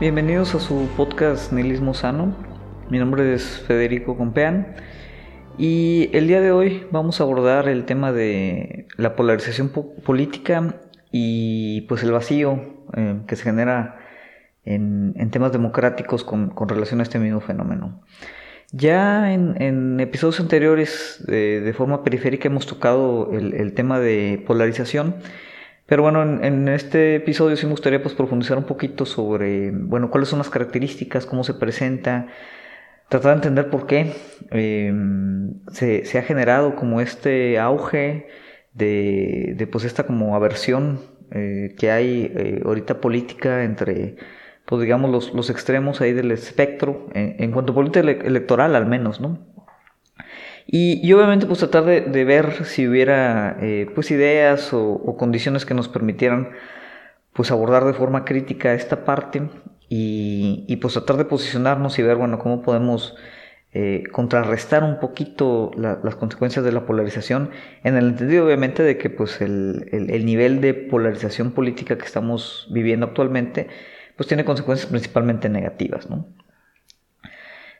Bienvenidos a su podcast Nihilismo Sano. Mi nombre es Federico Compeán y el día de hoy vamos a abordar el tema de la polarización política y pues el vacío eh, que se genera en, temas democráticos con, relación a este mismo fenómeno. Ya en, episodios anteriores de forma periférica hemos tocado el tema de polarización pero bueno, en, este episodio sí me gustaría pues, profundizar un poquito sobre, bueno, cuáles son las características, cómo se presenta, tratar de entender por qué em, se, ha generado como este auge de, pues esta como aversión eh, que hay eh, ahorita política entre, pues digamos, los, los extremos ahí del espectro, en, en cuanto a política electoral al menos, ¿no? Y, obviamente pues tratar de, ver si hubiera eh, pues ideas o, condiciones que nos permitieran pues abordar de forma crítica esta parte y, pues tratar de posicionarnos y ver bueno cómo podemos eh, contrarrestar un poquito las consecuencias de la polarización en el entendido obviamente de que pues el, el nivel de polarización política que estamos viviendo actualmente pues tiene consecuencias principalmente negativas, ¿no?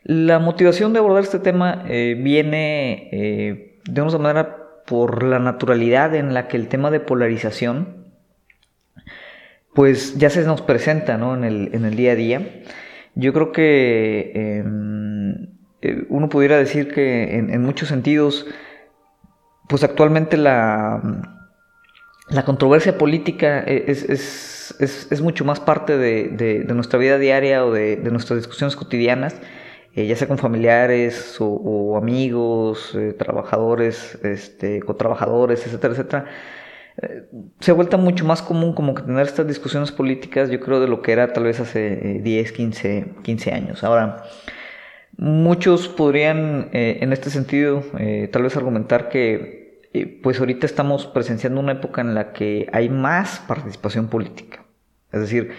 La motivación de abordar este tema eh, viene eh, de una manera por la naturalidad en la que el tema de polarización pues ya se nos presenta en, el, día a día. Yo creo que em, eh, uno pudiera decir que en, muchos sentidos pues actualmente la, la controversia política es, mucho más parte de, nuestra vida diaria o de nuestras discusiones cotidianas eh, ya sea con familiares o, amigos, eh, trabajadores, este, cotrabajadores, etcétera, etcétera, eh, se ha vuelto mucho más común como que tener estas discusiones políticas, yo creo, de lo que era tal vez hace 10, 15, 15 años. Ahora, muchos podrían, en este sentido, tal vez argumentar que, pues ahorita estamos presenciando una época en la que hay más participación política. Es decir,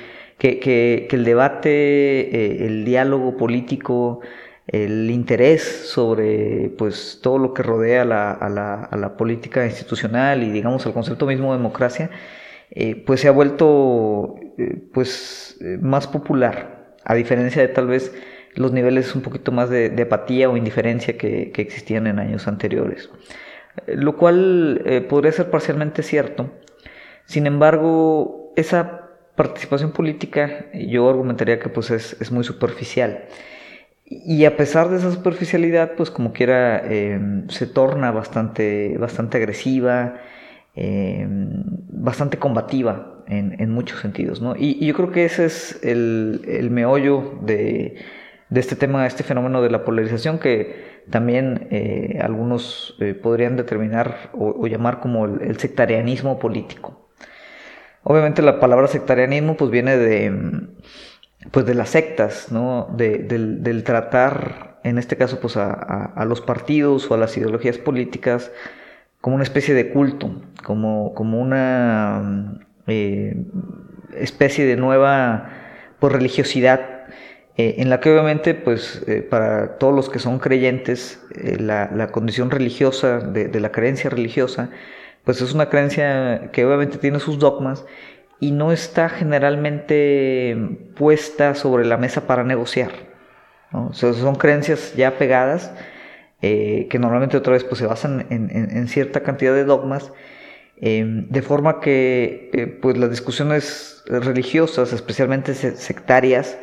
que, el debate, eh, el diálogo político, el interés sobre pues todo lo que rodea a la, política institucional y digamos al concepto mismo de democracia, eh, pues se ha vuelto eh, pues más popular, a diferencia de tal vez los niveles un poquito más de, apatía o indiferencia que, que, existían en años anteriores. Lo cual podría ser parcialmente cierto. Sin embargo, esa participación política yo argumentaría que pues es, muy superficial. Y a pesar de esa superficialidad, pues como quiera, em, se torna bastante, bastante agresiva, em, bastante combativa en, muchos sentidos. ¿no? Y, yo creo que ese es el, meollo de, este tema, este fenómeno de la polarización que también eh, algunos eh, podrían determinar o, llamar como el sectarianismo político. Obviamente la palabra sectarianismo pues viene de, pues de las sectas, ¿no? del, tratar, en este caso, pues a, los partidos o a las ideologías políticas como una especie de culto, como, como una eh, especie de nueva pues, religiosidad, eh, en la que obviamente, pues, eh, para todos los que son creyentes, la, condición religiosa, de la creencia religiosa, pues es una creencia que obviamente tiene sus dogmas y no está generalmente puesta sobre la mesa para negociar. son creencias ya pegadas eh, que normalmente otra vez pues, se basan en, cierta cantidad de dogmas, em, de forma que eh, pues, las discusiones religiosas, especialmente sectarias,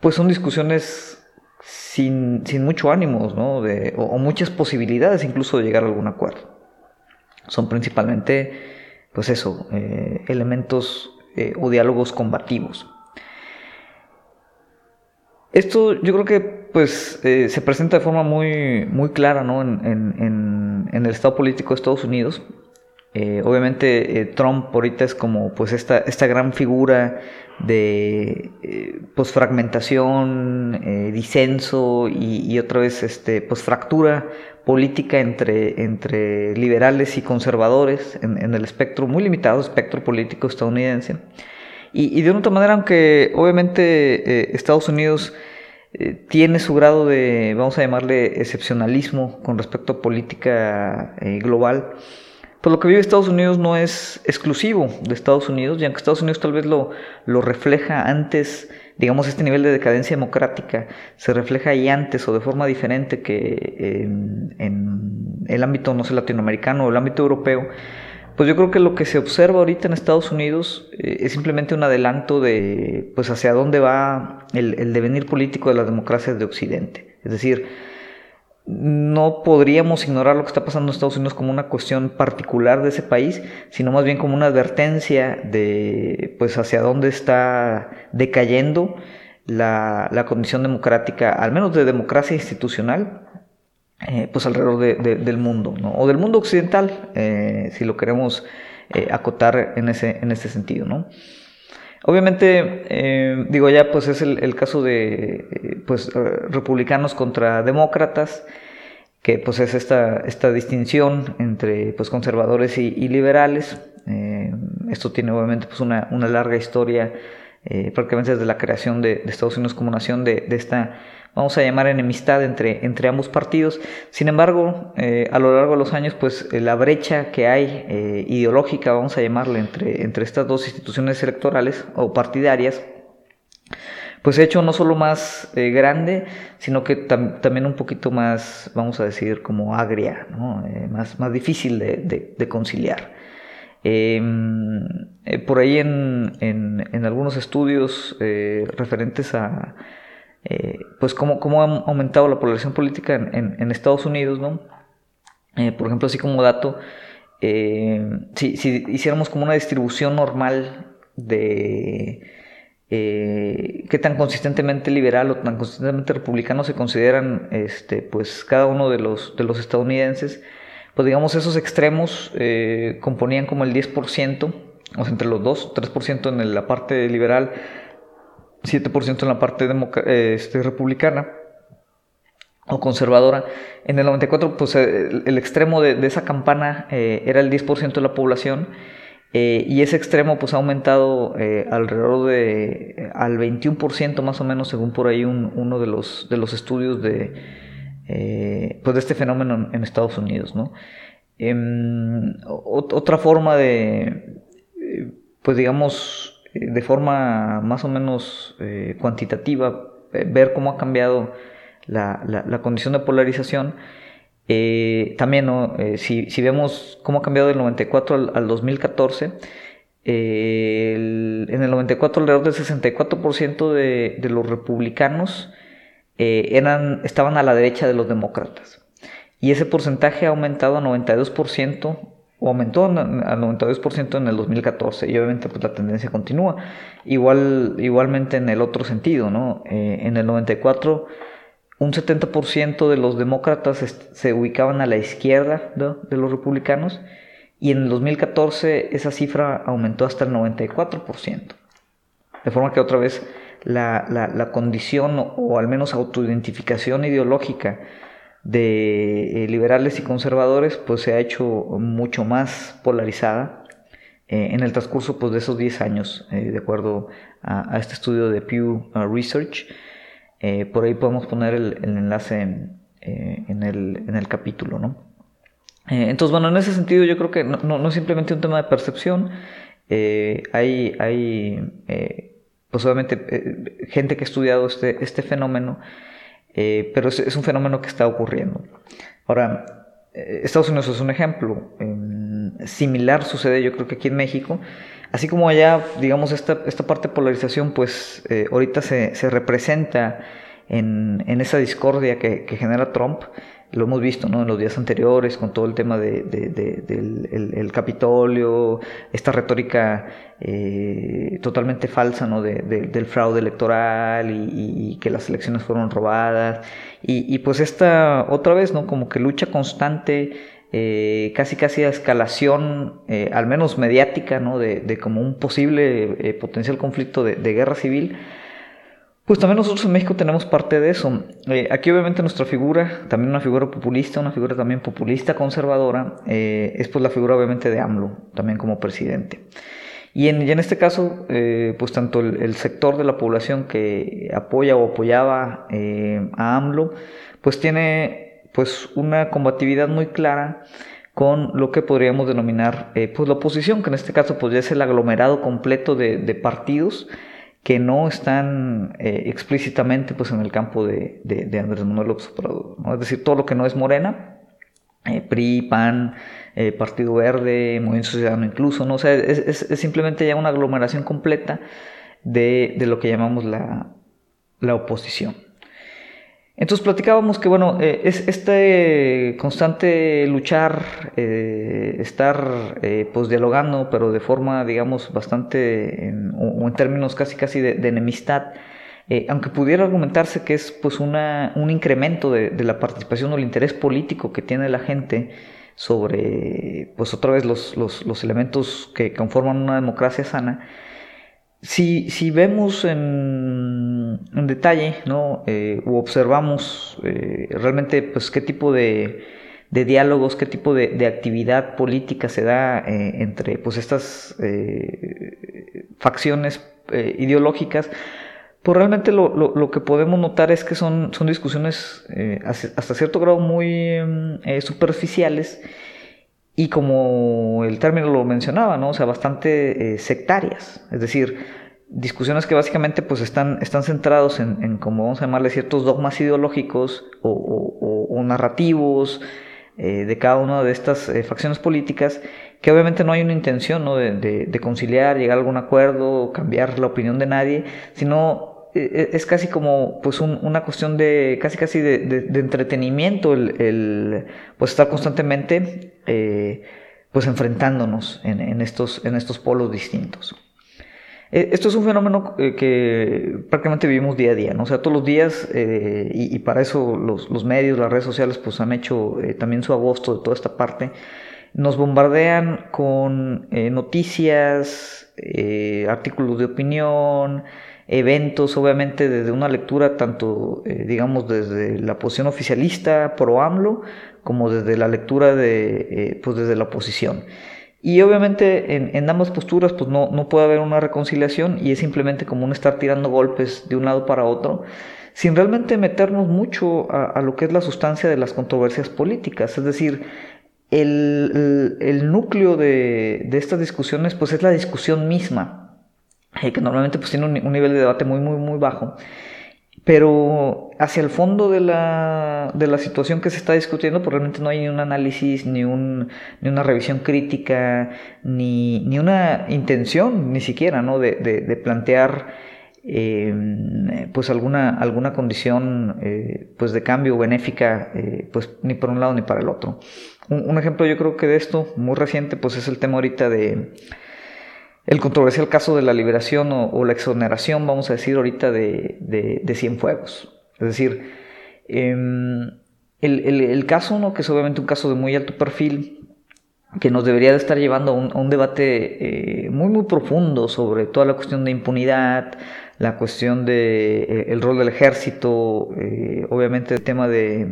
pues son discusiones sin, mucho ánimo ¿no? o muchas posibilidades incluso de llegar a algún acuerdo son principalmente, pues eso, eh, elementos eh, o diálogos combativos. Esto yo creo que pues eh, se presenta de forma muy, muy clara ¿no? en, el estado político de Estados Unidos. obviamente Trump ahorita es como pues esta, esta gran figura de pues fragmentación, disenso y, otra vez este, pues fractura política entre, entre liberales y conservadores en, el espectro, muy limitado espectro político estadounidense. Y, de una otra manera, aunque obviamente eh, Estados Unidos eh, tiene su grado de, vamos a llamarle, excepcionalismo con respecto a política eh, global, pues lo que vive Estados Unidos no es exclusivo de Estados Unidos, y aunque Estados Unidos tal vez lo, lo refleja antes digamos, este nivel de decadencia democrática se refleja ahí antes o de forma diferente que en, el ámbito, no sé, latinoamericano o el ámbito europeo, pues yo creo que lo que se observa ahorita en Estados Unidos eh, es simplemente un adelanto de, pues, hacia dónde va el, el devenir político de las democracias de Occidente. Es decir, no podríamos ignorar lo que está pasando en Estados Unidos como una cuestión particular de ese país, sino más bien como una advertencia de pues hacia dónde está decayendo la, condición democrática, al menos de democracia institucional, eh, pues alrededor del mundo, o del mundo occidental, eh, si lo queremos eh, acotar en ese, en ese sentido, ¿no? Obviamente, digo ya, pues es el, caso de pues, republicanos contra demócratas, que pues es esta, esta distinción entre pues, conservadores y, liberales. esto tiene obviamente pues, una, una larga historia eh, prácticamente desde la creación de, Estados Unidos como nación, de, esta, vamos a llamar, enemistad entre, entre ambos partidos. Sin embargo, eh, a lo largo de los años, pues eh, la brecha que hay ideológica, vamos a llamarla, entre, entre estas dos instituciones electorales o partidarias, pues ha hecho no solo más grande, sino que también un poquito más, vamos a decir, como agria, más, más difícil de conciliar. Em, eh, por ahí en, en, algunos estudios eh, referentes a eh, pues cómo, cómo, ha aumentado la polarización política en, Estados Unidos, ¿no? por ejemplo, así como dato, si, si, hiciéramos como una distribución normal de qué tan consistentemente liberal o tan consistentemente republicano se consideran este, pues cada uno de los, de los estadounidenses, pues digamos esos extremos eh, componían como el 10%, o sea, entre los dos, 3% en la parte liberal, 7% en la parte eh, este, republicana o conservadora. En el 94, pues eh, el, extremo de, esa campana era el 10% de la población. y ese extremo pues ha aumentado alrededor de al 21% más o menos según por ahí uno de los, de los estudios de, eh, pues de este fenómeno en Estados Unidos. ¿no? Em, otra forma de, eh, pues digamos, eh, de forma más o menos cuantitativa, ver cómo ha cambiado la, condición de polarización. también, si, vemos cómo ha cambiado del 94 al, 2014, en el 94 alrededor del 64% de, de los republicanos eh, eran, estaban a la derecha de los demócratas. Y ese porcentaje ha aumentado a 92%, o aumentó a 92% en el 2014, y obviamente pues la tendencia continúa. Igual, igualmente en el otro sentido, ¿no? Eh, en el 94 un 70% de los demócratas se ubicaban a la izquierda de los republicanos y en el 2014 esa cifra aumentó hasta el 94%. De forma que otra vez la, condición o, al menos autoidentificación ideológica de eh, liberales y conservadores pues se ha hecho mucho más polarizada eh, en el transcurso pues, de esos 10 años, eh, de acuerdo a, este estudio de Pew uh, Research. por ahí podemos poner el, enlace en, el, capítulo. ¿no? entonces, bueno, en ese sentido yo creo que no, no, es simplemente un tema de percepción, hay, hay pues obviamente gente que ha estudiado este, este fenómeno, eh, pero es, un fenómeno que está ocurriendo. Ahora, eh, Estados Unidos es un ejemplo. similar sucede yo creo que aquí en México. Así como allá, digamos, esta, esta parte de polarización, pues ahorita se, se representa en, en, esa discordia que genera Trump lo hemos visto ¿no? en los días anteriores con todo el tema de, del el, Capitolio, esta retórica eh, totalmente falsa ¿no? del fraude electoral y, que las elecciones fueron robadas. Y, pues esta otra vez, ¿no? como que lucha constante, eh, casi casi a escalación, eh, al menos mediática, ¿no? de, como un posible potencial conflicto de guerra civil pues también nosotros en México tenemos parte de eso. Eh, aquí obviamente nuestra figura, también una figura populista, una figura también populista conservadora, eh, es pues la figura obviamente de AMLO, también como presidente. Y en, este caso, eh, pues tanto el, sector de la población que apoya o apoyaba a AMLO, pues tiene pues una combatividad muy clara con lo que podríamos denominar pues la oposición, que en este caso pues ya es el aglomerado completo de partidos que no están eh, explícitamente pues, en el campo de, Andrés Manuel López Obrador. Es decir, todo lo que no es Morena, eh, PRI, PAN, eh, Partido Verde, Movimiento Ciudadano incluso, ¿no? O es, simplemente ya una aglomeración completa de, lo que llamamos la, la oposición. Entonces platicábamos que, bueno, eh, es este constante luchar, eh, estar eh, pues dialogando, pero de forma, digamos, bastante, o en términos casi casi de, enemistad, aunque pudiera argumentarse que es pues una, un incremento de, la participación o el interés político que tiene la gente sobre, pues otra vez, los, los, los elementos que conforman una democracia sana, si, si vemos en, detalle, ¿no? Eh, o observamos eh, realmente pues, qué tipo de, de diálogos, qué tipo de, de, actividad política se da eh, entre pues, estas facciones ideológicas, pues realmente lo, lo, lo, que podemos notar es que son, son discusiones hasta cierto grado muy superficiales y como el término lo mencionaba, ¿no? O sea, bastante eh, sectarias, es decir, discusiones que básicamente pues están, están centrados en, en como vamos a llamarle, ciertos dogmas ideológicos o, narrativos eh, de cada una de estas eh, facciones políticas, que obviamente no hay una intención ¿no? de, de, conciliar, llegar a algún acuerdo, cambiar la opinión de nadie, sino es casi como pues una cuestión de casi casi de, entretenimiento el, pues estar constantemente eh, pues enfrentándonos en, estos, en estos polos distintos. Esto es un fenómeno eh, que prácticamente vivimos día a día, ¿no? Sea, todos los días, eh, y, para eso los, medios, las redes sociales, pues han hecho también su agosto de toda esta parte, nos bombardean con noticias, artículos de opinión, eventos, obviamente desde una lectura tanto, digamos, desde la posición oficialista pro AMLO, como desde la lectura de, eh, pues desde la oposición. Y obviamente en, ambas posturas pues no, no, puede haber una reconciliación y es simplemente como estar tirando golpes de un lado para otro sin realmente meternos mucho a, lo que es la sustancia de las controversias políticas. Es decir, el, el, núcleo de, de, estas discusiones pues es la discusión misma, eh, que normalmente pues tiene un, un nivel de debate muy, muy, muy bajo. Pero hacia el fondo de la, de la situación que se está discutiendo, pues realmente no hay ni un análisis, ni, un, ni una revisión crítica, ni, ni, una intención ni siquiera ¿no? de, de, plantear em, pues alguna, alguna condición eh, pues de cambio benéfica eh, pues ni por un lado ni para el otro. Un, un, ejemplo yo creo que de esto muy reciente pues es el tema ahorita de el controversial caso de la liberación o, la exoneración, vamos a decir ahorita, de, de, Cienfuegos. Es decir, em, el, caso, ¿no? que es obviamente un caso de muy alto perfil, que nos debería de estar llevando a un, debate eh, muy, muy profundo sobre toda la cuestión de impunidad, la cuestión de eh, el rol del ejército, eh, obviamente el tema de,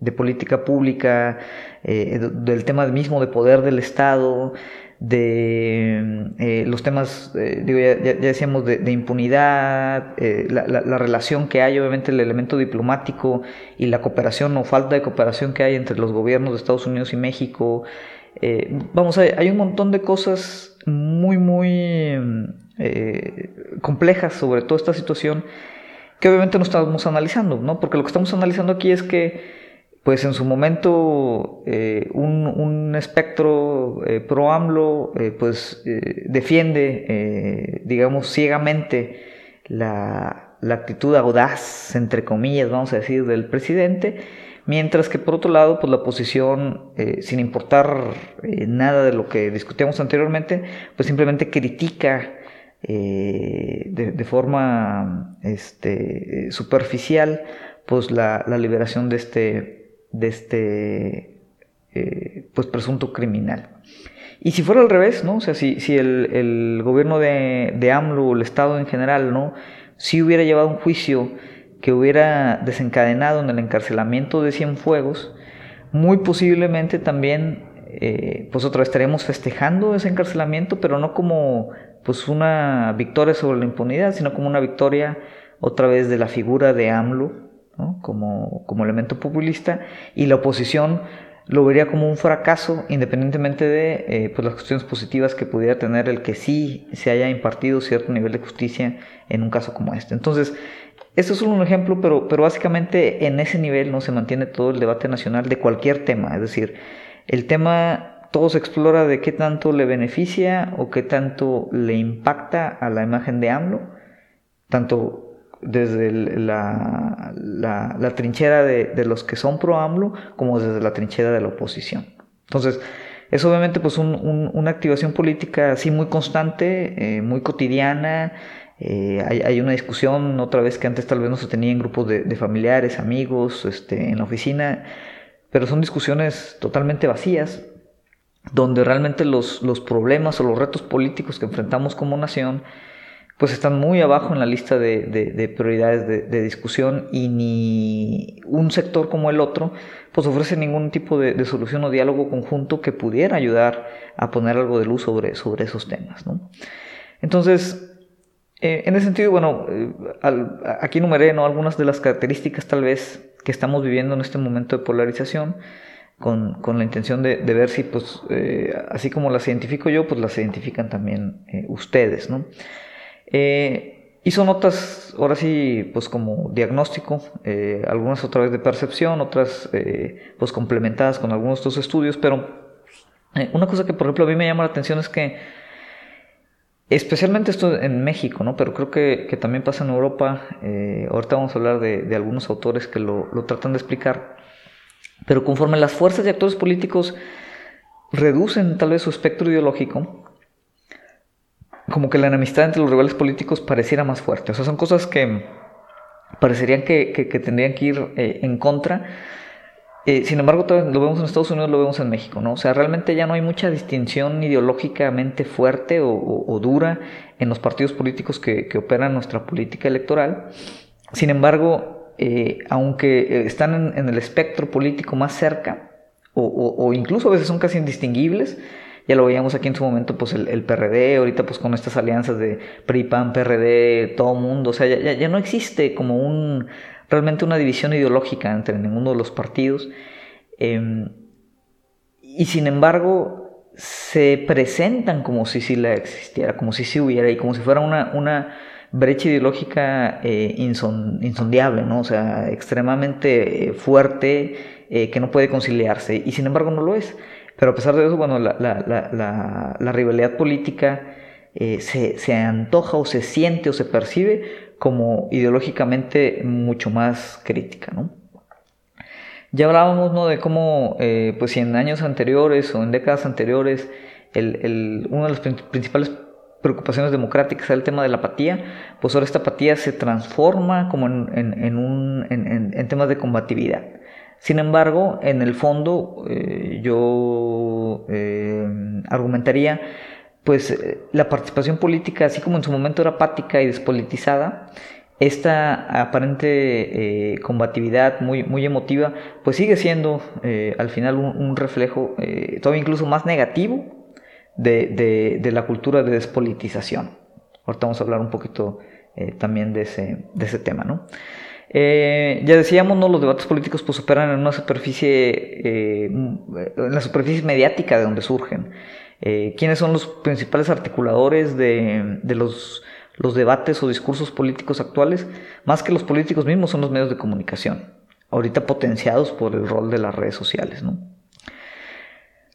de política pública, del tema mismo de poder del Estado, de eh, los temas, eh, digo, ya, decíamos, de, impunidad, eh, la, relación que hay, obviamente el elemento diplomático y la cooperación o falta de cooperación que hay entre los gobiernos de Estados Unidos y México. vamos, hay, hay, un montón de cosas muy, muy complejas sobre toda esta situación que obviamente no estamos analizando, ¿no? Porque lo que estamos analizando aquí es que pues en su momento eh, un, espectro eh, pro AMLO eh, pues defiende, digamos, ciegamente la, la, actitud audaz, entre comillas, vamos a decir, del presidente, mientras que por otro lado, pues la oposición, sin importar nada de lo que discutíamos anteriormente, pues simplemente critica de, de, forma este, superficial pues la, la liberación de este de este eh, pues presunto criminal. Y si fuera al revés, ¿no? O sea, si, si el, el, gobierno de, de AMLO o el Estado en general, ¿no? Si hubiera llevado un juicio que hubiera desencadenado en el encarcelamiento de Cienfuegos, muy posiblemente también, eh, pues otra vez estaríamos festejando ese encarcelamiento, pero no como pues una victoria sobre la impunidad, sino como una victoria otra vez de la figura de AMLO como, como elemento populista y la oposición lo vería como un fracaso independientemente de eh, pues las cuestiones positivas que pudiera tener el que sí se haya impartido cierto nivel de justicia en un caso como este. Entonces, esto es solo un ejemplo, pero, pero básicamente en ese nivel no se mantiene todo el debate nacional de cualquier tema. Es decir, el tema todo se explora de qué tanto le beneficia o qué tanto le impacta a la imagen de AMLO, tanto desde la, la, trinchera de, los que son pro AMLO como desde la trinchera de la oposición. Entonces, es obviamente pues una activación política así muy constante, eh, muy cotidiana. Eh, hay, una discusión otra vez que antes tal vez no se tenía en grupos de, familiares, amigos, este, en la oficina, pero son discusiones totalmente vacías, donde realmente los, los problemas o los retos políticos que enfrentamos como nación pues están muy abajo en la lista de, prioridades de, discusión y ni un sector como el otro pues ofrece ningún tipo de, solución o diálogo conjunto que pudiera ayudar a poner algo de luz sobre, sobre esos temas. Entonces, eh, en ese sentido, bueno, eh, aquí enumeré ¿no? algunas de las características tal vez que estamos viviendo en este momento de polarización. Con, la intención de, ver si, pues, eh, así como las identifico yo, pues las identifican también ustedes, ¿no? Eh, hizo notas, ahora sí, pues como diagnóstico, eh, algunas otra vez de percepción, otras eh, pues complementadas con algunos de estos estudios, pero una cosa que por ejemplo a mí me llama la atención es que, especialmente esto en México, ¿no? pero creo que, también pasa en Europa, ahorita vamos a hablar de, algunos autores que lo, lo tratan de explicar, pero conforme las fuerzas y actores políticos reducen tal vez su espectro ideológico, como que la enemistad entre los rivales políticos pareciera más fuerte. O sea, son cosas que parecerían que, tendrían que ir eh, en contra. Eh, sin embargo, lo vemos en Estados Unidos, lo vemos en México, ¿no? O sea, realmente ya no hay mucha distinción ideológicamente fuerte o, dura en los partidos políticos que, operan nuestra política electoral. Sin embargo, eh, aunque están en, el espectro político más cerca, o incluso a veces son casi indistinguibles, ya lo veíamos aquí en su momento, pues el, PRD, ahorita pues con estas alianzas de PRI, PAN, PRD, todo mundo, o sea, ya, no existe como un, realmente una división ideológica entre ninguno de los partidos. Em, y sin embargo, se presentan como si sí la existiera, como si sí hubiera, y como si fuera una, una brecha ideológica eh, insondiable, ¿no? O sea, extremadamente fuerte, eh, que no puede conciliarse, y sin embargo no lo es. Pero a pesar de eso, bueno, la, rivalidad política eh, se, antoja o se siente o se percibe como ideológicamente mucho más crítica, ¿no? Ya hablábamos ¿no? de cómo, eh, pues si en años anteriores o en décadas anteriores, una de las principales preocupaciones democráticas era el tema de la apatía, pues ahora esta apatía se transforma como en, un, en temas de combatividad. Sin embargo, en el fondo eh, yo eh, argumentaría pues eh, la participación política, así como en su momento era apática y despolitizada, esta aparente combatividad muy, muy emotiva, pues sigue siendo al final un, reflejo todavía incluso más negativo de, de, la cultura de despolitización. Ahorita vamos a hablar un poquito también de ese, de ese tema, ¿no? Eh, ya decíamos, ¿no? Los debates políticos pues operan en una superficie, eh, en la superficie mediática de donde surgen. Eh, ¿Quiénes son los principales articuladores de, los, los, debates o discursos políticos actuales? Más que los políticos mismos son los medios de comunicación, ahorita potenciados por el rol de las redes sociales, ¿no?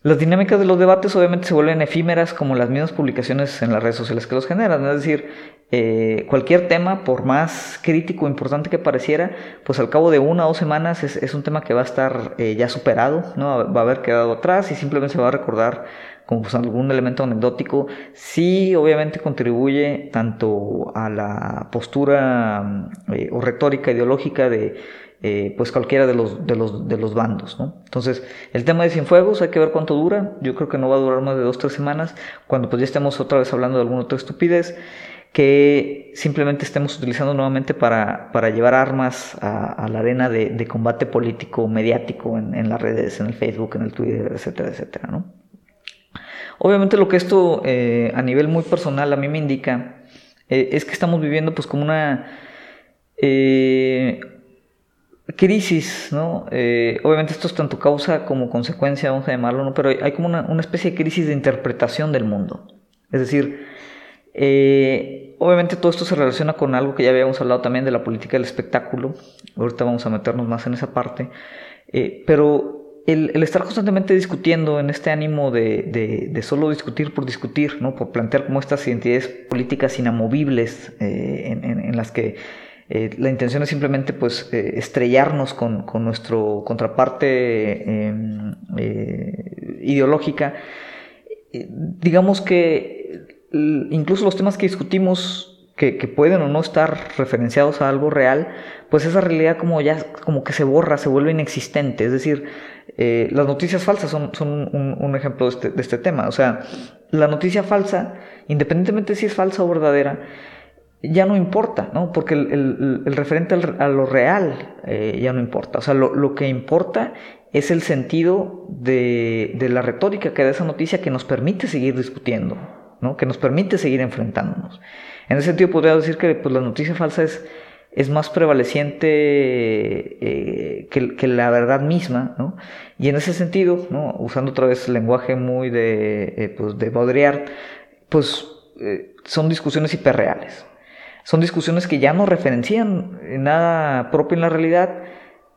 Las dinámicas de los debates obviamente se vuelven efímeras como las mismas publicaciones en las redes sociales que los generan. Es decir, eh, cualquier tema, por más crítico o importante que pareciera, pues al cabo de una o dos semanas es, un tema que va a estar eh, ya superado, ¿no? va a haber quedado atrás y simplemente se va a recordar como pues, algún elemento anecdótico. Sí, obviamente contribuye tanto a la postura eh, o retórica ideológica de eh, pues cualquiera de los, de los, de los bandos. Entonces, el tema de Cienfuegos, hay que ver cuánto dura. Yo creo que no va a durar más de dos o tres semanas, cuando pues ya estemos otra vez hablando de alguna otra estupidez, que simplemente estemos utilizando nuevamente para, para llevar armas a, la arena de, combate político, mediático, en, las redes, en el Facebook, en el Twitter, etcétera, etcétera. ¿no? Obviamente lo que esto eh, a nivel muy personal a mí me indica eh, es que estamos viviendo pues como una crisis, ¿no? Eh, obviamente esto es tanto causa como consecuencia, vamos a llamarlo, ¿no? Pero hay como una, especie de crisis de interpretación del mundo. Es decir, eh, obviamente todo esto se relaciona con algo que ya habíamos hablado también de la política del espectáculo. Ahorita vamos a meternos más en esa parte. Eh, pero el, estar constantemente discutiendo en este ánimo de, solo discutir por discutir, ¿no? por plantear como estas identidades políticas inamovibles en, las que eh, la intención es simplemente pues, eh, estrellarnos con, con, nuestro contraparte em, eh, ideológica. digamos que incluso los temas que discutimos que, pueden o no estar referenciados a algo real, pues esa realidad como ya como que se borra, se vuelve inexistente. Es decir, las noticias falsas son, son un, ejemplo de este, de este tema. O sea, la noticia falsa, independientemente si es falsa o verdadera, ya no importa, ¿no? Porque el, referente a lo real eh, ya no importa. O sea, lo, que importa es el sentido de, la retórica que da esa noticia que nos permite seguir discutiendo, ¿no? Que nos permite seguir enfrentándonos. En ese sentido podría decir que pues, la noticia falsa es, más prevaleciente eh, que, la verdad misma, ¿no? Y en ese sentido, usando otra vez el lenguaje muy de, eh, pues, Baudrillard, pues son discusiones hiperreales son discusiones que ya no referencian nada propio en la realidad,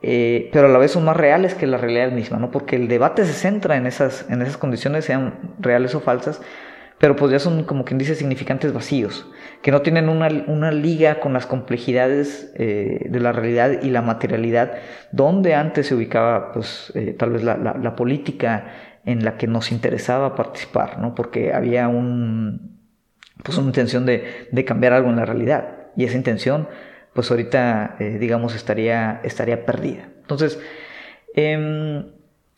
eh, pero a la vez son más reales que la realidad misma, ¿no? Porque el debate se centra en esas, en esas condiciones, sean reales o falsas, pero pues ya son como quien dice significantes vacíos, que no tienen una, una liga con las complejidades eh, de la realidad y la materialidad, donde antes se ubicaba pues eh, tal vez la, la, política en la que nos interesaba participar, ¿no? Porque había un, pues una intención de, de, cambiar algo en la realidad. Y esa intención, pues ahorita, eh, digamos, estaría, estaría perdida. Entonces, em,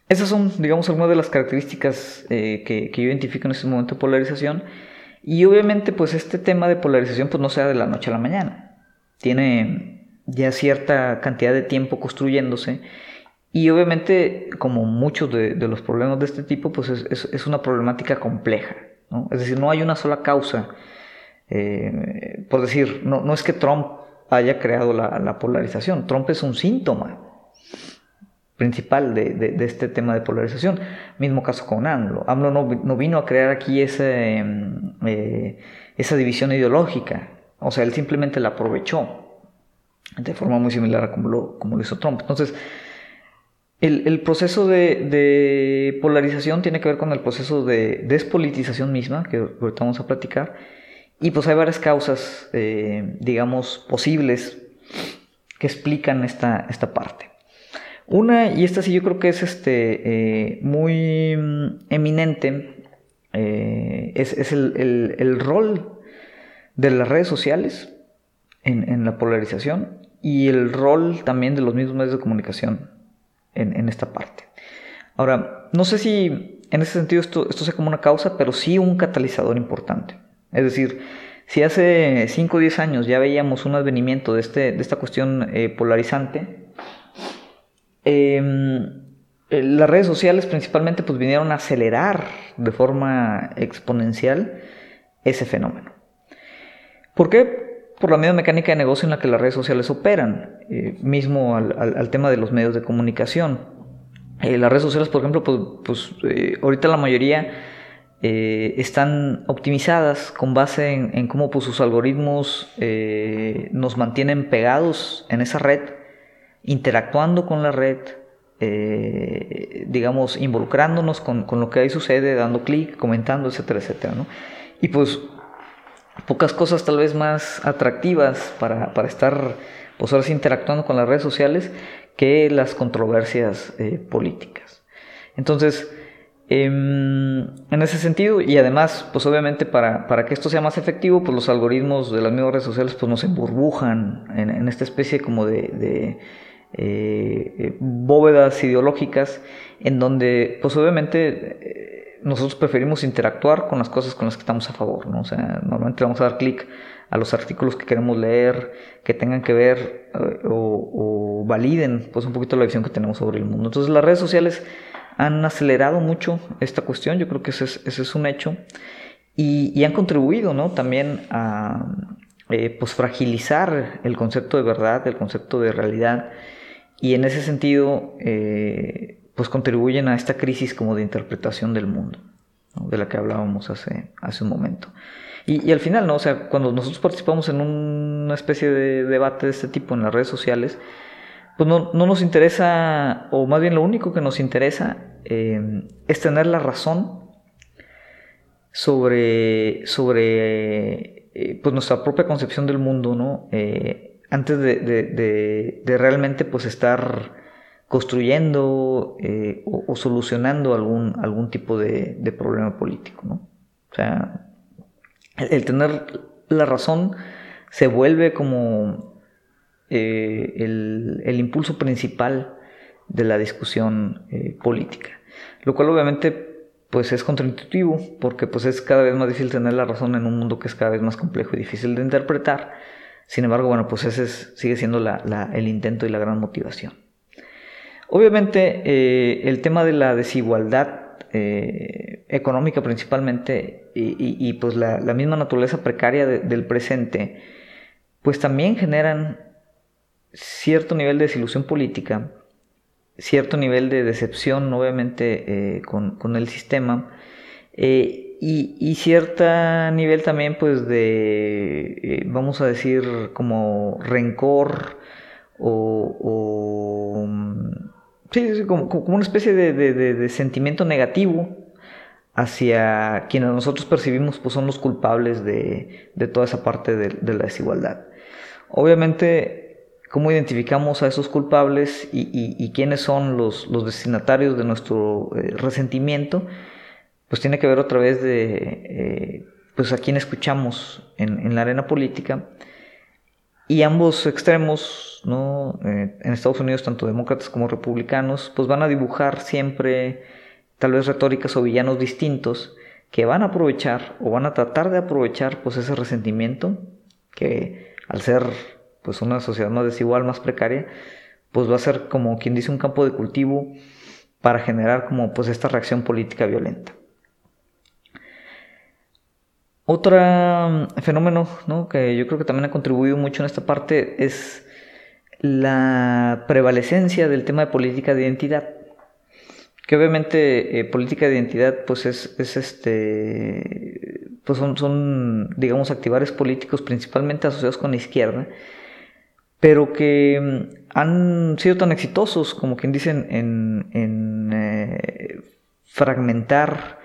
esas son, digamos, algunas de las características eh, que, que, yo identifico en este momento de polarización. Y obviamente, pues este tema de polarización, pues no sea de la noche a la mañana. Tiene ya cierta cantidad de tiempo construyéndose. Y obviamente, como muchos de, de los problemas de este tipo, pues es, es, es una problemática compleja. Es decir, no hay una sola causa. Eh, por decir, no, no, es que Trump haya creado la, polarización, Trump es un síntoma principal de, este tema de polarización. Mismo caso con AMLO. AMLO no, vino a crear aquí ese, eh, esa división ideológica, o sea, él simplemente la aprovechó de forma muy similar a como lo, como lo hizo Trump. Entonces, el, proceso de, polarización tiene que ver con el proceso de despolitización misma, que ahorita vamos a platicar. Y pues hay varias causas, eh, digamos, posibles que explican esta, esta parte. Una, y esta sí yo creo que es este, eh, muy mm, eminente, eh, es, el, rol de las redes sociales en, en la polarización y el rol también de los mismos medios de comunicación en, esta parte. Ahora, no sé si en ese sentido esto, esto sea como una causa, pero sí un catalizador importante. Es decir, si hace 5 o 10 años ya veíamos un advenimiento de, este, de esta cuestión eh, polarizante, em, eh, las redes sociales principalmente pues vinieron a acelerar de forma exponencial ese fenómeno. ¿Por qué? por la misma mecánica de negocio en la que las redes sociales operan, eh, mismo al, tema de los medios de comunicación. Eh, las redes sociales, por ejemplo, pues, pues eh, ahorita la mayoría están optimizadas con base en, cómo pues, sus algoritmos nos mantienen pegados en esa red, interactuando con la red, digamos, involucrándonos con, con, lo que ahí sucede, dando clic, comentando, etcétera, etcétera. ¿no? Y pues pocas cosas tal vez más atractivas para, estar pues ahora interactuando con las redes sociales que las controversias eh, políticas. Entonces, em, en ese sentido, y además, pues obviamente para, que esto sea más efectivo, pues los algoritmos de las mismas redes sociales pues nos emburbujan en, esta especie como de, eh, eh, bóvedas ideológicas en donde pues obviamente nosotros preferimos interactuar con las cosas con las que estamos a favor, ¿no? O sea, normalmente vamos a dar clic a los artículos que queremos leer, que tengan que ver eh, o, validen pues un poquito la visión que tenemos sobre el mundo. Entonces las redes sociales han acelerado mucho esta cuestión, yo creo que ese es, un hecho, y, han contribuido, ¿no? También a eh, pues fragilizar el concepto de verdad, el concepto de realidad, y en ese sentido eh, pues contribuyen a esta crisis como de interpretación del mundo, de la que hablábamos hace, hace un momento. Y, al final, ¿no? O sea, cuando nosotros participamos en una especie de debate de este tipo en las redes sociales, pues no, nos interesa, o más bien lo único que nos interesa eh, es tener la razón sobre, sobre eh, pues nuestra propia concepción del mundo, ¿no? Eh, antes de, realmente pues estar construyendo o, solucionando algún, algún tipo de, problema político, ¿no? O sea, el tener la razón se vuelve como eh, el, impulso principal de la discusión eh, política. Lo cual obviamente pues es contraintuitivo porque pues es cada vez más difícil tener la razón en un mundo que es cada vez más complejo y difícil de interpretar. Sin embargo, bueno, pues ese sigue siendo el intento y la gran motivación. Obviamente eh, el tema de la desigualdad eh, económica principalmente y, pues la, misma naturaleza precaria del presente, pues también generan cierto nivel de desilusión política, cierto nivel de decepción obviamente eh, con, el sistema eh, y, cierto nivel también pues de, vamos a decir, como rencor o Sí, como, una especie de, sentimiento negativo hacia quienes nosotros percibimos pues son los culpables de, toda esa parte de, la desigualdad. Obviamente, cómo identificamos a esos culpables y, quiénes son los, destinatarios de nuestro eh, resentimiento, pues tiene que ver otra vez de eh, pues a quién escuchamos en, en la arena política y ambos extremos, ¿no? Eh, en Estados Unidos, tanto demócratas como republicanos, pues van a dibujar siempre tal vez retóricas o villanos distintos que van a aprovechar o van a tratar de aprovechar pues ese resentimiento que al ser pues una sociedad más desigual, más precaria, pues va a ser como quien dice un campo de cultivo para generar como pues esta reacción política violenta. Otro mm, fenómeno que yo creo que también ha contribuido mucho en esta parte es la prevalecencia del tema de política de identidad. Que obviamente eh, política de identidad pues es, este pues son, son, digamos activares políticos principalmente asociados con la izquierda, pero que mm, han sido tan exitosos como quien dicen en, eh, fragmentar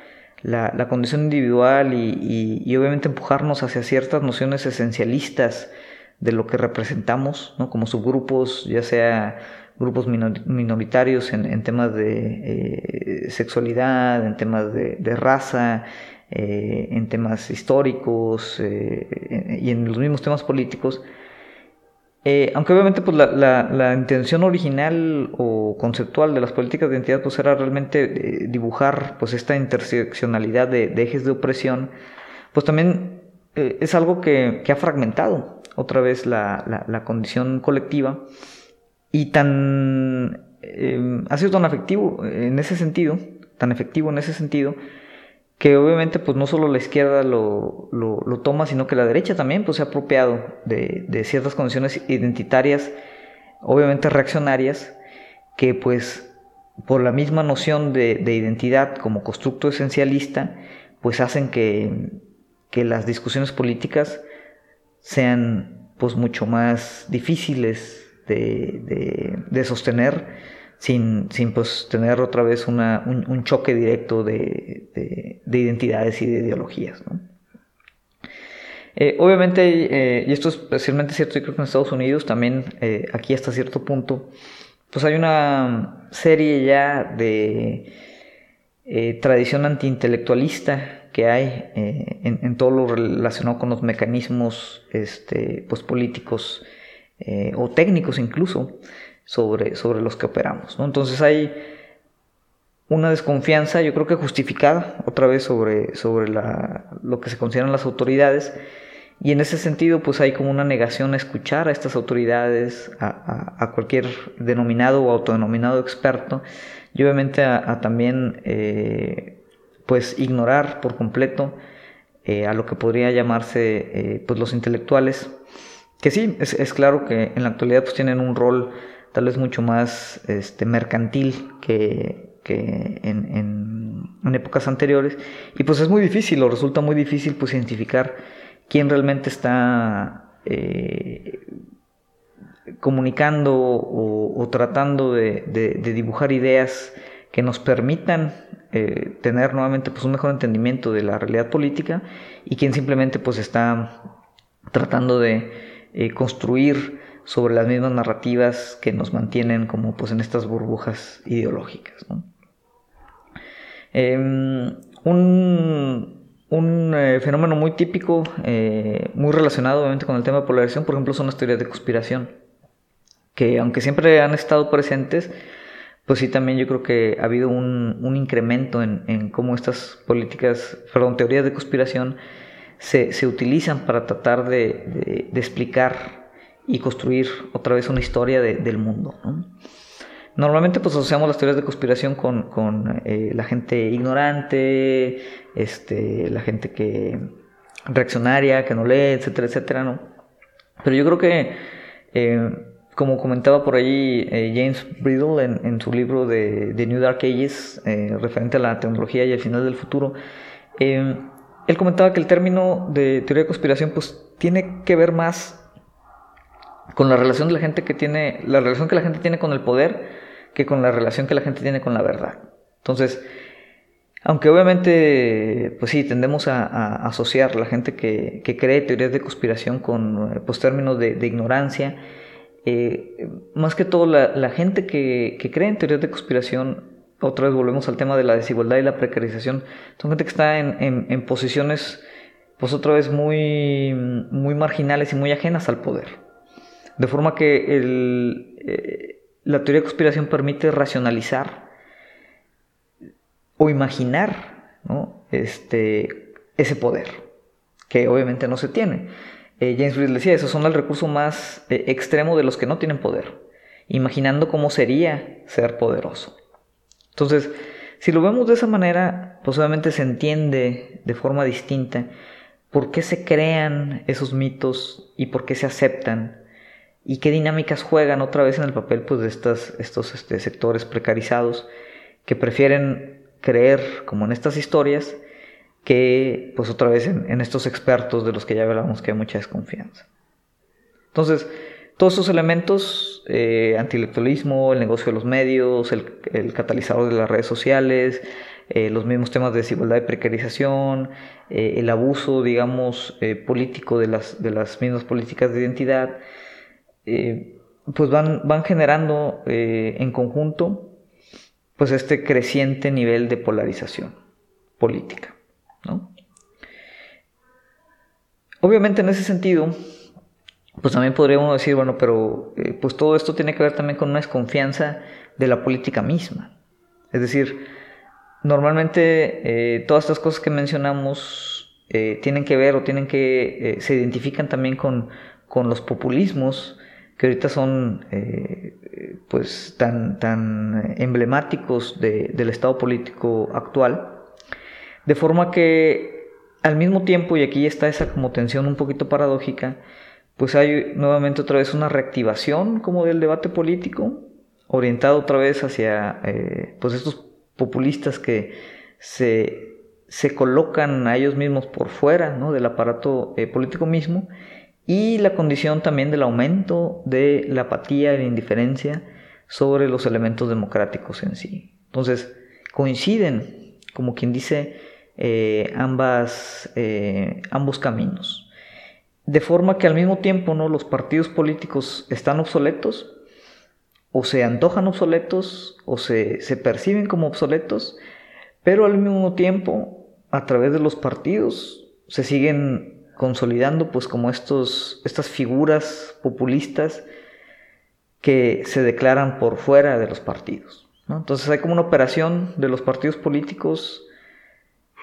la, condición individual y, obviamente empujarnos hacia ciertas nociones esencialistas de lo que representamos, ¿no? como subgrupos, ya sea grupos minoritarios en, temas de eh, sexualidad, en temas de, raza, eh, en temas históricos eh, y en los mismos temas políticos, eh, aunque obviamente pues la, intención original o conceptual de las políticas de identidad pues era realmente eh, dibujar pues esta interseccionalidad de, ejes de opresión, pues también eh, es algo que, ha fragmentado otra vez la, condición colectiva y tan ha sido tan efectivo en ese sentido, tan efectivo en ese sentido, que obviamente pues no solo la izquierda lo, lo, toma, sino que la derecha también pues se ha apropiado de, de, ciertas condiciones identitarias, obviamente reaccionarias, que pues por la misma noción de, de identidad como constructo esencialista, pues hacen que, que las discusiones políticas sean pues mucho más difíciles de, de, de sostener sin, sin pues, tener otra vez una, un, choque directo de, de, identidades y de ideologías. Eh, obviamente, eh, y esto es especialmente cierto, yo creo que en Estados Unidos también, eh, aquí hasta cierto punto, pues hay una serie ya de tradición antiintelectualista que hay en, en, todo lo relacionado con los mecanismos este, pues, políticos o técnicos incluso, sobre, sobre los que operamos. Entonces hay una desconfianza, yo creo que justificada, otra vez sobre, sobre la, lo que se consideran las autoridades. Y en ese sentido, pues hay como una negación a escuchar a estas autoridades, a, cualquier denominado o autodenominado experto, y obviamente a, también, eh, pues, ignorar por completo eh, a lo que podría llamarse, eh, pues, los intelectuales, que sí, es, es, claro que en la actualidad, pues, tienen un rol tal vez mucho más este, mercantil que, en, épocas anteriores. Y pues es muy difícil, o resulta muy difícil pues identificar quién realmente está eh, comunicando o, tratando de, dibujar ideas que nos permitan eh, tener nuevamente pues, un mejor entendimiento de la realidad política y quien simplemente pues está tratando de eh, construir sobre las mismas narrativas que nos mantienen como pues en estas burbujas ideológicas. Em, un, eh, fenómeno muy típico, muy relacionado obviamente con el tema de polarización, por ejemplo, son las teorías de conspiración, que aunque siempre han estado presentes, pues sí, también yo creo que ha habido un, incremento en, cómo estas políticas, perdón, teorías de conspiración se, utilizan para tratar de, explicar y construir otra vez una historia del mundo. Normalmente pues asociamos las teorías de conspiración con, eh, la gente ignorante, este, la gente que reaccionaria, que no lee, etcétera, etcétera, ¿no? Pero yo creo que eh, como comentaba por ahí eh, James Bridle en, su libro de, New Dark Ages, referente a la tecnología y al final del futuro, él comentaba que el término de teoría de conspiración pues tiene que ver más con la relación de la gente que tiene, la relación que la gente tiene con el poder que con la relación que la gente tiene con la verdad. Entonces, aunque obviamente, pues sí, tendemos a, asociar la gente que, cree teorías de conspiración con pues, términos de ignorancia, eh, más que todo la, gente que, cree en teorías de conspiración, otra vez volvemos al tema de la desigualdad y la precarización, son gente que está en, posiciones, pues otra vez muy, muy marginales y muy ajenas al poder. De forma que eh, la teoría de conspiración permite racionalizar o imaginar este, ese poder, que obviamente no se tiene. Eh, James Reed decía, esos son el recurso más eh, extremo de los que no tienen poder, imaginando cómo sería ser poderoso. Entonces, si lo vemos de esa manera, pues obviamente se entiende de forma distinta por qué se crean esos mitos y por qué se aceptan y qué dinámicas juegan otra vez en el papel pues, de estas, estos este, sectores precarizados que prefieren creer como en estas historias que pues otra vez en, estos expertos de los que ya hablamos que hay mucha desconfianza. Entonces, todos estos elementos, eh, antilectualismo, el negocio de los medios, el, catalizador de las redes sociales, eh, los mismos temas de desigualdad y precarización, eh, el abuso, digamos, político de las, de las mismas políticas de identidad, pues van, van generando en conjunto pues este creciente nivel de polarización política. Obviamente en ese sentido, pues también podríamos decir, bueno, pero eh, pues todo esto tiene que ver también con una desconfianza de la política misma. Es decir, normalmente eh, todas estas cosas que mencionamos eh, tienen que ver o tienen que, se identifican también con, los populismos que ahorita son pues tan, tan emblemáticos del estado político actual de forma que al mismo tiempo, y aquí está esa como tensión un poquito paradójica, pues hay nuevamente otra vez una reactivación como del debate político, orientado otra vez hacia eh, pues estos populistas que se, se, colocan a ellos mismos por fuera ¿no? del aparato eh, político mismo, y la condición también del aumento de la apatía y la indiferencia sobre los elementos democráticos en sí. Entonces, coinciden, como quien dice, eh, ambas, eh, ambos caminos. De forma que al mismo tiempo ¿no? los partidos políticos están obsoletos, o se antojan obsoletos, o se, perciben como obsoletos, pero al mismo tiempo, a través de los partidos, se siguen consolidando pues como estos, estas figuras populistas que se declaran por fuera de los partidos. Entonces hay como una operación de los partidos políticos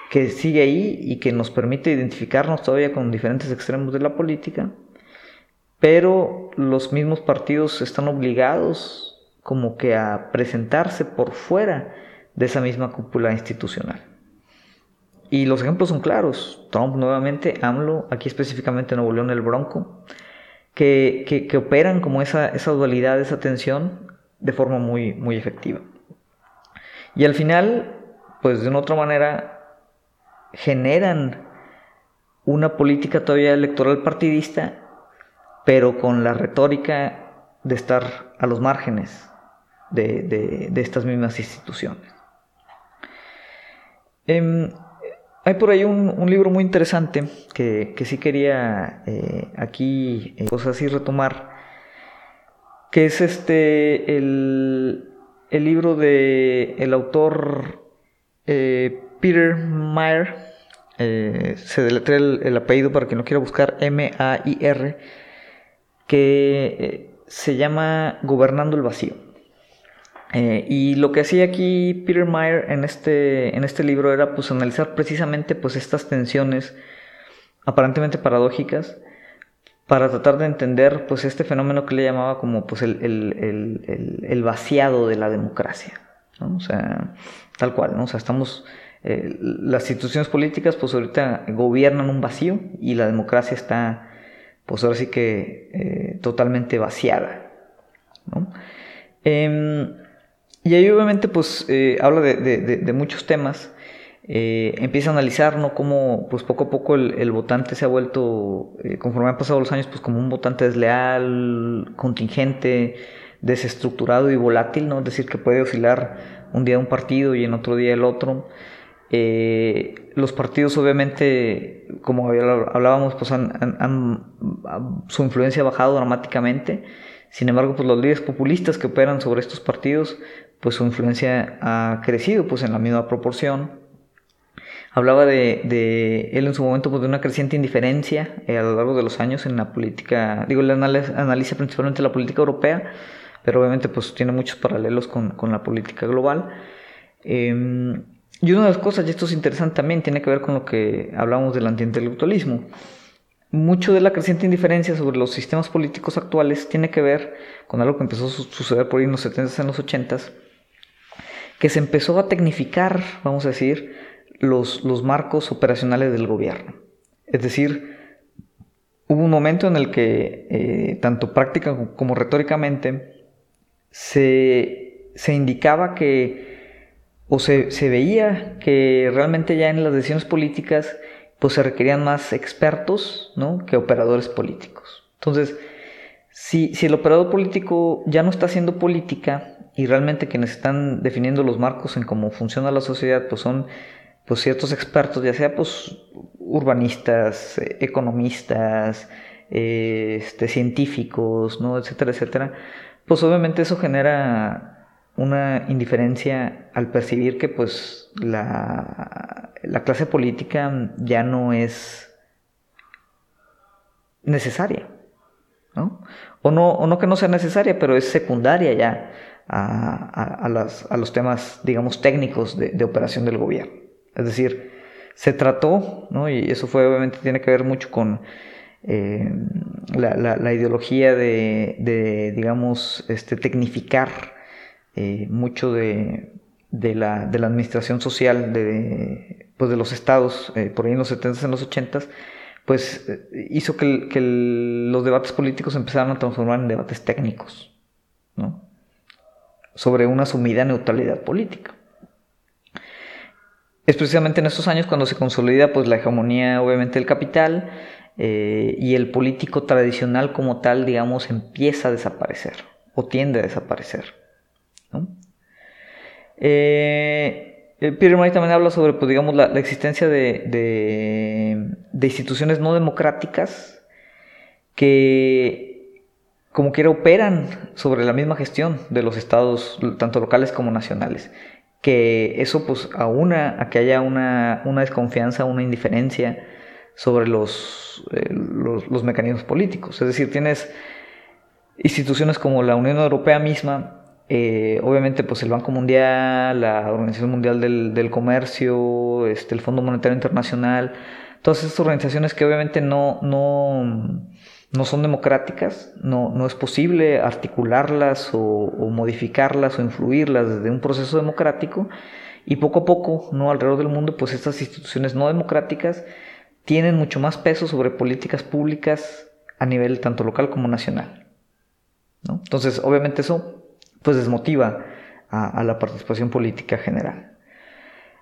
que sigue ahí y que nos permite identificarnos todavía con diferentes extremos de la política, pero los mismos partidos están obligados como que a presentarse por fuera de esa misma cúpula institucional. Y los ejemplos son claros. Trump nuevamente, AMLO, aquí específicamente Nuevo León el Bronco, que, operan como esa, esa, dualidad, esa tensión de forma muy, muy efectiva. Y al final, pues de una otra manera, generan una política todavía electoral partidista, pero con la retórica de estar a los márgenes de, estas mismas instituciones. Em, hay por ahí un, libro muy interesante que, sí quería eh, aquí, eh, cosas así, retomar, que es este, el, libro de el autor eh, Peter Mayer, se deletrea el, apellido para quien lo quiera buscar, M-A-I-R, que se llama Gobernando el Vacío. Eh, y lo que hacía aquí Peter Meyer en este, en este libro era pues analizar precisamente pues estas tensiones aparentemente paradójicas para tratar de entender pues este fenómeno que le llamaba como pues el, el, vaciado de la democracia. O sea, tal cual, ¿no? O sea, estamos... Eh, las instituciones políticas pues ahorita gobiernan un vacío y la democracia está pues ahora sí que eh, totalmente vaciada. ¿no? Em, y ahí obviamente pues eh, habla de, muchos temas. Eh, empieza a analizar ¿no? cómo pues poco a poco el, votante se ha vuelto, eh, conforme han pasado los años, pues como un votante desleal, contingente, desestructurado y volátil, ¿no? Es decir, que puede oscilar un día un partido y en otro día el otro. los partidos obviamente, como hablábamos, pues han, su influencia ha bajado dramáticamente. Sin embargo, pues los líderes populistas que operan sobre estos partidos pues su influencia ha crecido pues en la misma proporción. Hablaba de, él en su momento pues, de una creciente indiferencia eh, a lo largo de los años en la política, digo, él analiza, principalmente la política europea, pero obviamente pues tiene muchos paralelos con, la política global. Em, y una de las cosas, y esto es interesante también, tiene que ver con lo que hablamos del antiintelectualismo. Mucho de la creciente indiferencia sobre los sistemas políticos actuales tiene que ver con algo que empezó a suceder por ahí en los 70s, en los 80s, que se empezó a tecnificar, vamos a decir, los, los marcos operacionales del gobierno. Es decir, hubo un momento en el que, eh, tanto práctica como retóricamente, se, indicaba que, o se, veía que realmente ya en las decisiones políticas, pues se requerían más expertos ¿no? que operadores políticos. Entonces, si, si el operador político ya no está haciendo política, y realmente quienes están definiendo los marcos en cómo funciona la sociedad pues son pues ciertos expertos, ya sea pues urbanistas, economistas, este, científicos, ¿no? etcétera, etcétera, pues obviamente eso genera una indiferencia al percibir que pues la, la clase política ya no es necesaria, O, ¿no? o no que no sea necesaria, pero es secundaria ya a, los temas, digamos, técnicos de, operación del gobierno. Es decir, se trató, ¿no? y eso fue obviamente tiene que ver mucho con eh, la, ideología de, digamos, este, tecnificar eh, mucho de, la, administración social de, pues de los estados, eh, por ahí en los 70s, en los 80s, pues hizo que, los debates políticos empezaran a transformar en debates técnicos. ¿no? sobre una sumida neutralidad política. Es precisamente en estos años cuando se consolida pues, la hegemonía obviamente del capital eh, y el político tradicional como tal, digamos, empieza a desaparecer o tiende a desaparecer. Eh, eh, Peter May también habla sobre pues, digamos, la, existencia de, de instituciones no democráticas que como quiera operan sobre la misma gestión de los estados, tanto locales como nacionales. Que eso pues aúna a que haya una, desconfianza, una indiferencia sobre los, eh, los, mecanismos políticos. Es decir, tienes instituciones como la Unión Europea misma, eh, obviamente pues el Banco Mundial, la Organización Mundial del, Comercio, este, el Fondo Monetario Internacional, todas estas organizaciones que obviamente no, no no son democráticas, no, no es posible articularlas o, modificarlas o influirlas desde un proceso democrático y poco a poco, no alrededor del mundo, pues estas instituciones no democráticas tienen mucho más peso sobre políticas públicas a nivel tanto local como nacional. Entonces, obviamente eso pues desmotiva a, la participación política general.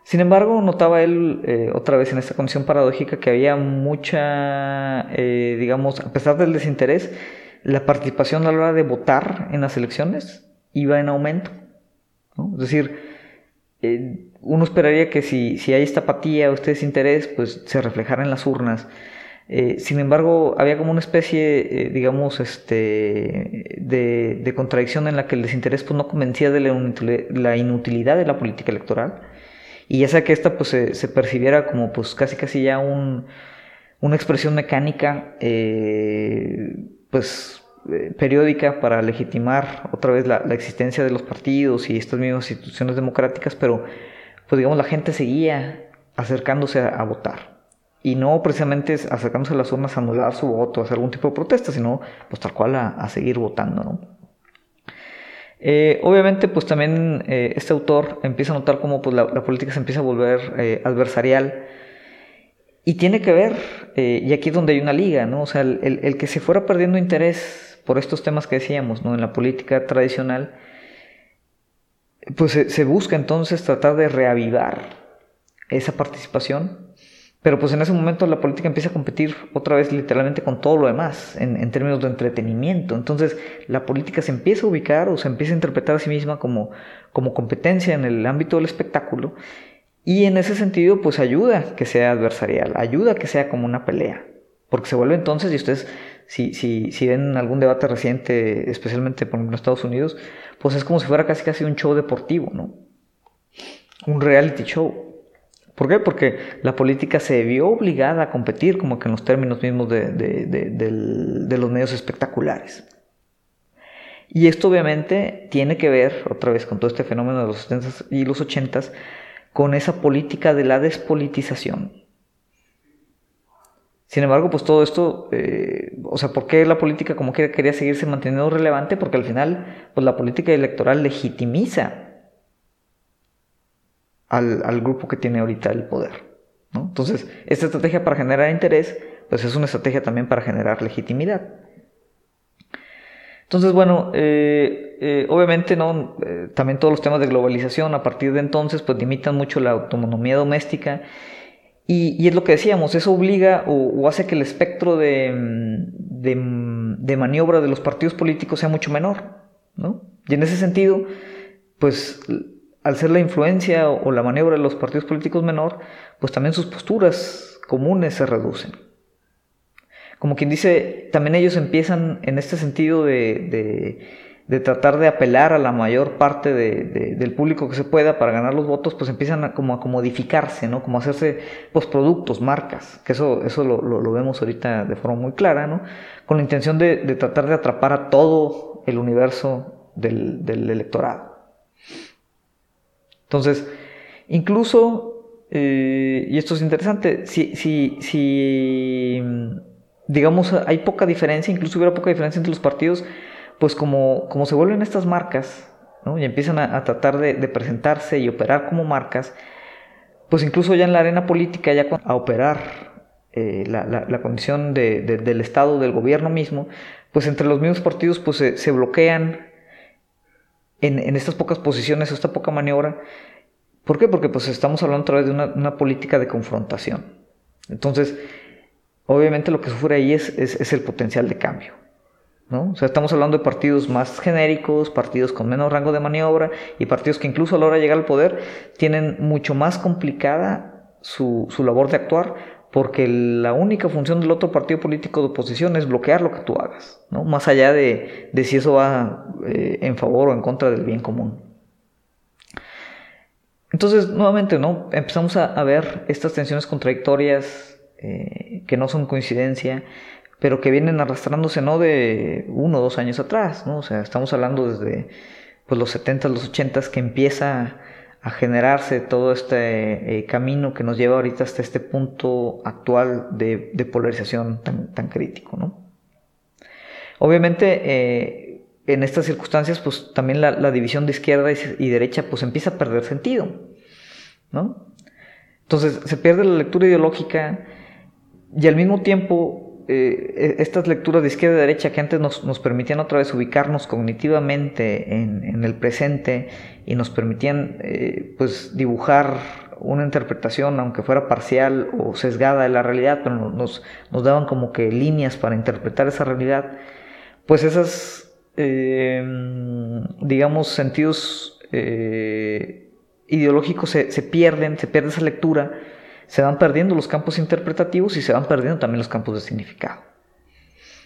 Sin embargo, notaba él eh, otra vez en esta condición paradójica que había mucha, eh, digamos, a pesar del desinterés, la participación a la hora de votar en las elecciones iba en aumento. Es decir, eh, uno esperaría que si, si hay esta apatía o este desinterés, pues se reflejara en las urnas. Eh, sin embargo, había como una especie, eh, digamos, este, de, contradicción en la que el desinterés pues, no convencía de la inutilidad de la política electoral. Y ya sea que esta pues, se, percibiera como pues, casi casi ya un, una expresión mecánica, pues periódica para legitimar otra vez la, la, existencia de los partidos y estas mismas instituciones democráticas, pero pues digamos, la gente seguía acercándose a, votar. Y no precisamente acercándose a las urnas a anular su voto, a hacer algún tipo de protesta, sino pues tal cual a, seguir votando, ¿no? Eh, obviamente, pues también eh, este autor empieza a notar cómo pues, la, política se empieza a volver eh, adversarial y tiene que ver, y aquí es donde hay una liga, ¿no? O sea, el, el, que se fuera perdiendo interés por estos temas que decíamos, ¿no? En la política tradicional, pues se, busca entonces tratar de reavivar esa participación, pero pues en ese momento la política empieza a competir otra vez literalmente con todo lo demás en, términos de entretenimiento. Entonces la política se empieza a ubicar o se empieza a interpretar a sí misma como, como competencia en el ámbito del espectáculo y en ese sentido pues ayuda que sea adversarial, ayuda que sea como una pelea, porque se vuelve entonces, y ustedes si, si, si ven algún debate reciente, especialmente por ejemplo en Estados Unidos, pues es como si fuera casi casi un show deportivo, ¿no? Un reality show. ¿Por qué? Porque la política se vio obligada a competir como que en los términos mismos de, los medios espectaculares. Y esto obviamente tiene que ver, otra vez, con todo este fenómeno de los 70 y los 80 con esa política de la despolitización. Sin embargo, pues todo esto, eh, o sea, ¿por qué la política como quiera quería seguirse manteniendo relevante? Porque al final, pues la política electoral legitimiza al, grupo que tiene ahorita el poder. ¿no? Entonces, esta estrategia para generar interés, pues es una estrategia también para generar legitimidad. Entonces, bueno, eh, eh, obviamente, ¿no? también todos los temas de globalización a partir de entonces, pues limitan mucho la autonomía doméstica y, es lo que decíamos, eso obliga o, hace que el espectro de, de, maniobra de los partidos políticos sea mucho menor, ¿no? Y en ese sentido, pues al ser la influencia o, la maniobra de los partidos políticos menor, pues también sus posturas comunes se reducen. Como quien dice, también ellos empiezan en este sentido de de tratar de apelar a la mayor parte del público que se pueda para ganar los votos, pues empiezan a, como a comodificarse, ¿no? Como a hacerse pues, productos, marcas, que eso, eso lo, vemos ahorita de forma muy clara, ¿no? Con la intención de, tratar de atrapar a todo el universo del, electorado. Entonces, incluso, eh, y esto es interesante, si, si, si, digamos, hay poca diferencia, incluso hubiera poca diferencia entre los partidos, pues como, como se vuelven estas marcas, ¿no? y empiezan a, tratar de, presentarse y operar como marcas, pues incluso ya en la arena política, ya a operar eh, la, condición del Estado, del gobierno mismo, pues entre los mismos partidos pues se, bloquean en, estas pocas posiciones, esta poca maniobra. ¿Por qué? Porque pues estamos hablando a través de una, política de confrontación. Entonces, obviamente lo que sufre ahí es, es el potencial de cambio. O sea, estamos hablando de partidos más genéricos, partidos con menos rango de maniobra y partidos que incluso a la hora de llegar al poder tienen mucho más complicada su, labor de actuar porque la única función del otro partido político de oposición es bloquear lo que tú hagas, ¿no? más allá de, si eso va eh, en favor o en contra del bien común. Entonces, nuevamente, ¿no? empezamos a, ver estas tensiones contradictorias eh, que no son coincidencia, pero que vienen arrastrándose no de uno o dos años atrás, ¿no? O sea, estamos hablando desde pues, los 70, los 80 que empieza a generarse todo este eh, camino que nos lleva ahorita hasta este punto actual de, polarización tan, crítico, ¿no? Obviamente, eh, en estas circunstancias, pues también la, división de izquierda y, y, derecha, pues empieza a perder sentido, ¿no? Entonces, se pierde la lectura ideológica y al mismo tiempo eh, e, estas lecturas de izquierda y derecha que antes nos, permitían otra vez ubicarnos cognitivamente en, el presente y nos permitían eh, pues dibujar una interpretación, aunque fuera parcial o sesgada de la realidad, pero nos, nos daban como que líneas para interpretar esa realidad, pues esas, eh, digamos, sentidos ideológicos se, se pierden, se pierde esa lectura se van perdiendo los campos interpretativos y se van perdiendo también los campos de significado.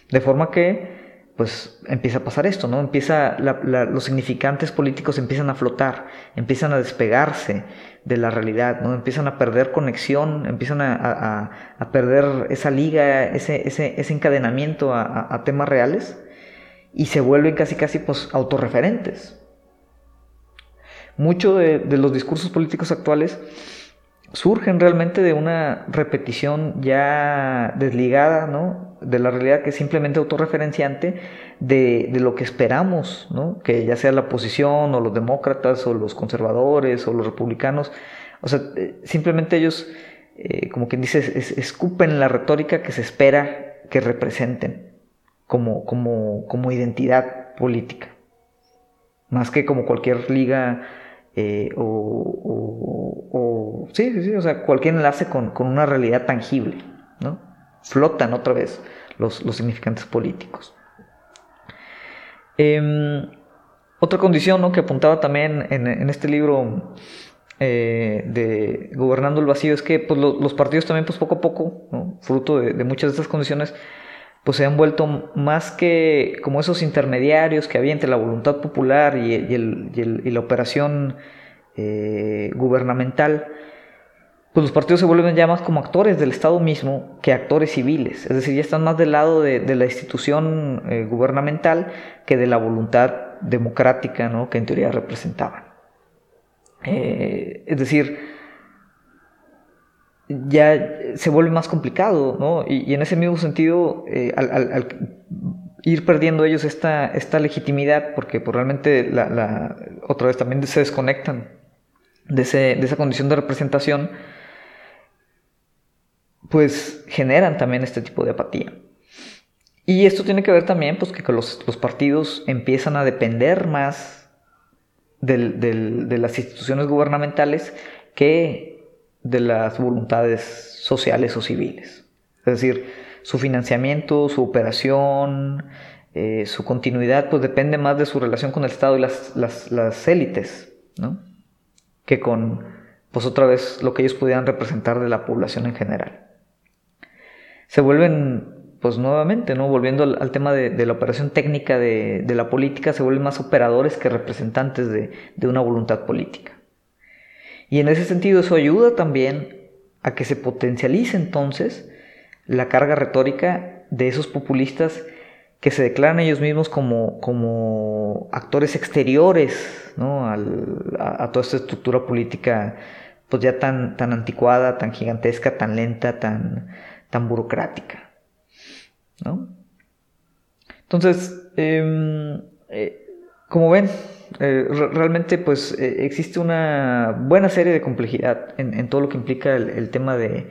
De forma que, pues, empieza a pasar esto, ¿no? Empieza, los significantes políticos empiezan a flotar, empiezan a despegarse de la realidad, ¿no? Empiezan a perder conexión, empiezan a, perder esa liga, ese, ese, encadenamiento a, temas reales y se vuelven casi, casi, pues, autorreferentes. Mucho de los discursos políticos actuales surgen realmente de una repetición ya desligada ¿no? de la realidad que es simplemente autorreferenciante de, lo que esperamos, ¿no? que ya sea la oposición o los demócratas o los conservadores o los republicanos, o sea, eh, simplemente ellos, eh, como quien dice, escupen la retórica que se espera que representen como, como, como identidad política, más que como cualquier liga eh, o, sí, sí, sí, o sea, cualquier enlace con, una realidad tangible, ¿no? Flotan otra vez los, significantes políticos. Em, otra condición ¿no? que apuntaba también en, este libro eh, de Gobernando el Vacío es que pues, los partidos también pues, poco a poco, fruto de, de, muchas de estas condiciones, pues se han vuelto más que como esos intermediarios que había entre la voluntad popular y, la operación eh, gubernamental, pues los partidos se vuelven ya más como actores del Estado mismo que actores civiles, es decir, ya están más del lado de, la institución eh, gubernamental que de la voluntad democrática ¿no? que en teoría representaban. Eh, es decir, ya se vuelve más complicado, ¿no? Y, en ese mismo sentido, eh, al, ir perdiendo ellos esta, esta legitimidad, porque pues, realmente la, otra vez también se desconectan de, de esa condición de representación, pues generan también este tipo de apatía. Y esto tiene que ver también pues, que los, los partidos empiezan a depender más de las instituciones gubernamentales que de las voluntades sociales o civiles. Es decir, su financiamiento, su operación, eh, su continuidad, pues depende más de su relación con el Estado y las, élites, ¿no? Que con, pues otra vez, lo que ellos pudieran representar de la población en general. Se vuelven, pues nuevamente, ¿no? Volviendo al, tema de, la operación técnica de, la política, se vuelven más operadores que representantes de una voluntad política. Y en ese sentido eso ayuda también a que se potencialice entonces la carga retórica de esos populistas que se declaran ellos mismos como, como actores exteriores ¿no? a, toda esta estructura política pues ya tan, tan anticuada, tan gigantesca, tan lenta, tan, tan burocrática. ¿no? Entonces, em, eh, como ven, eh, realmente pues eh, existe una buena serie de complejidad en, todo lo que implica el, tema de,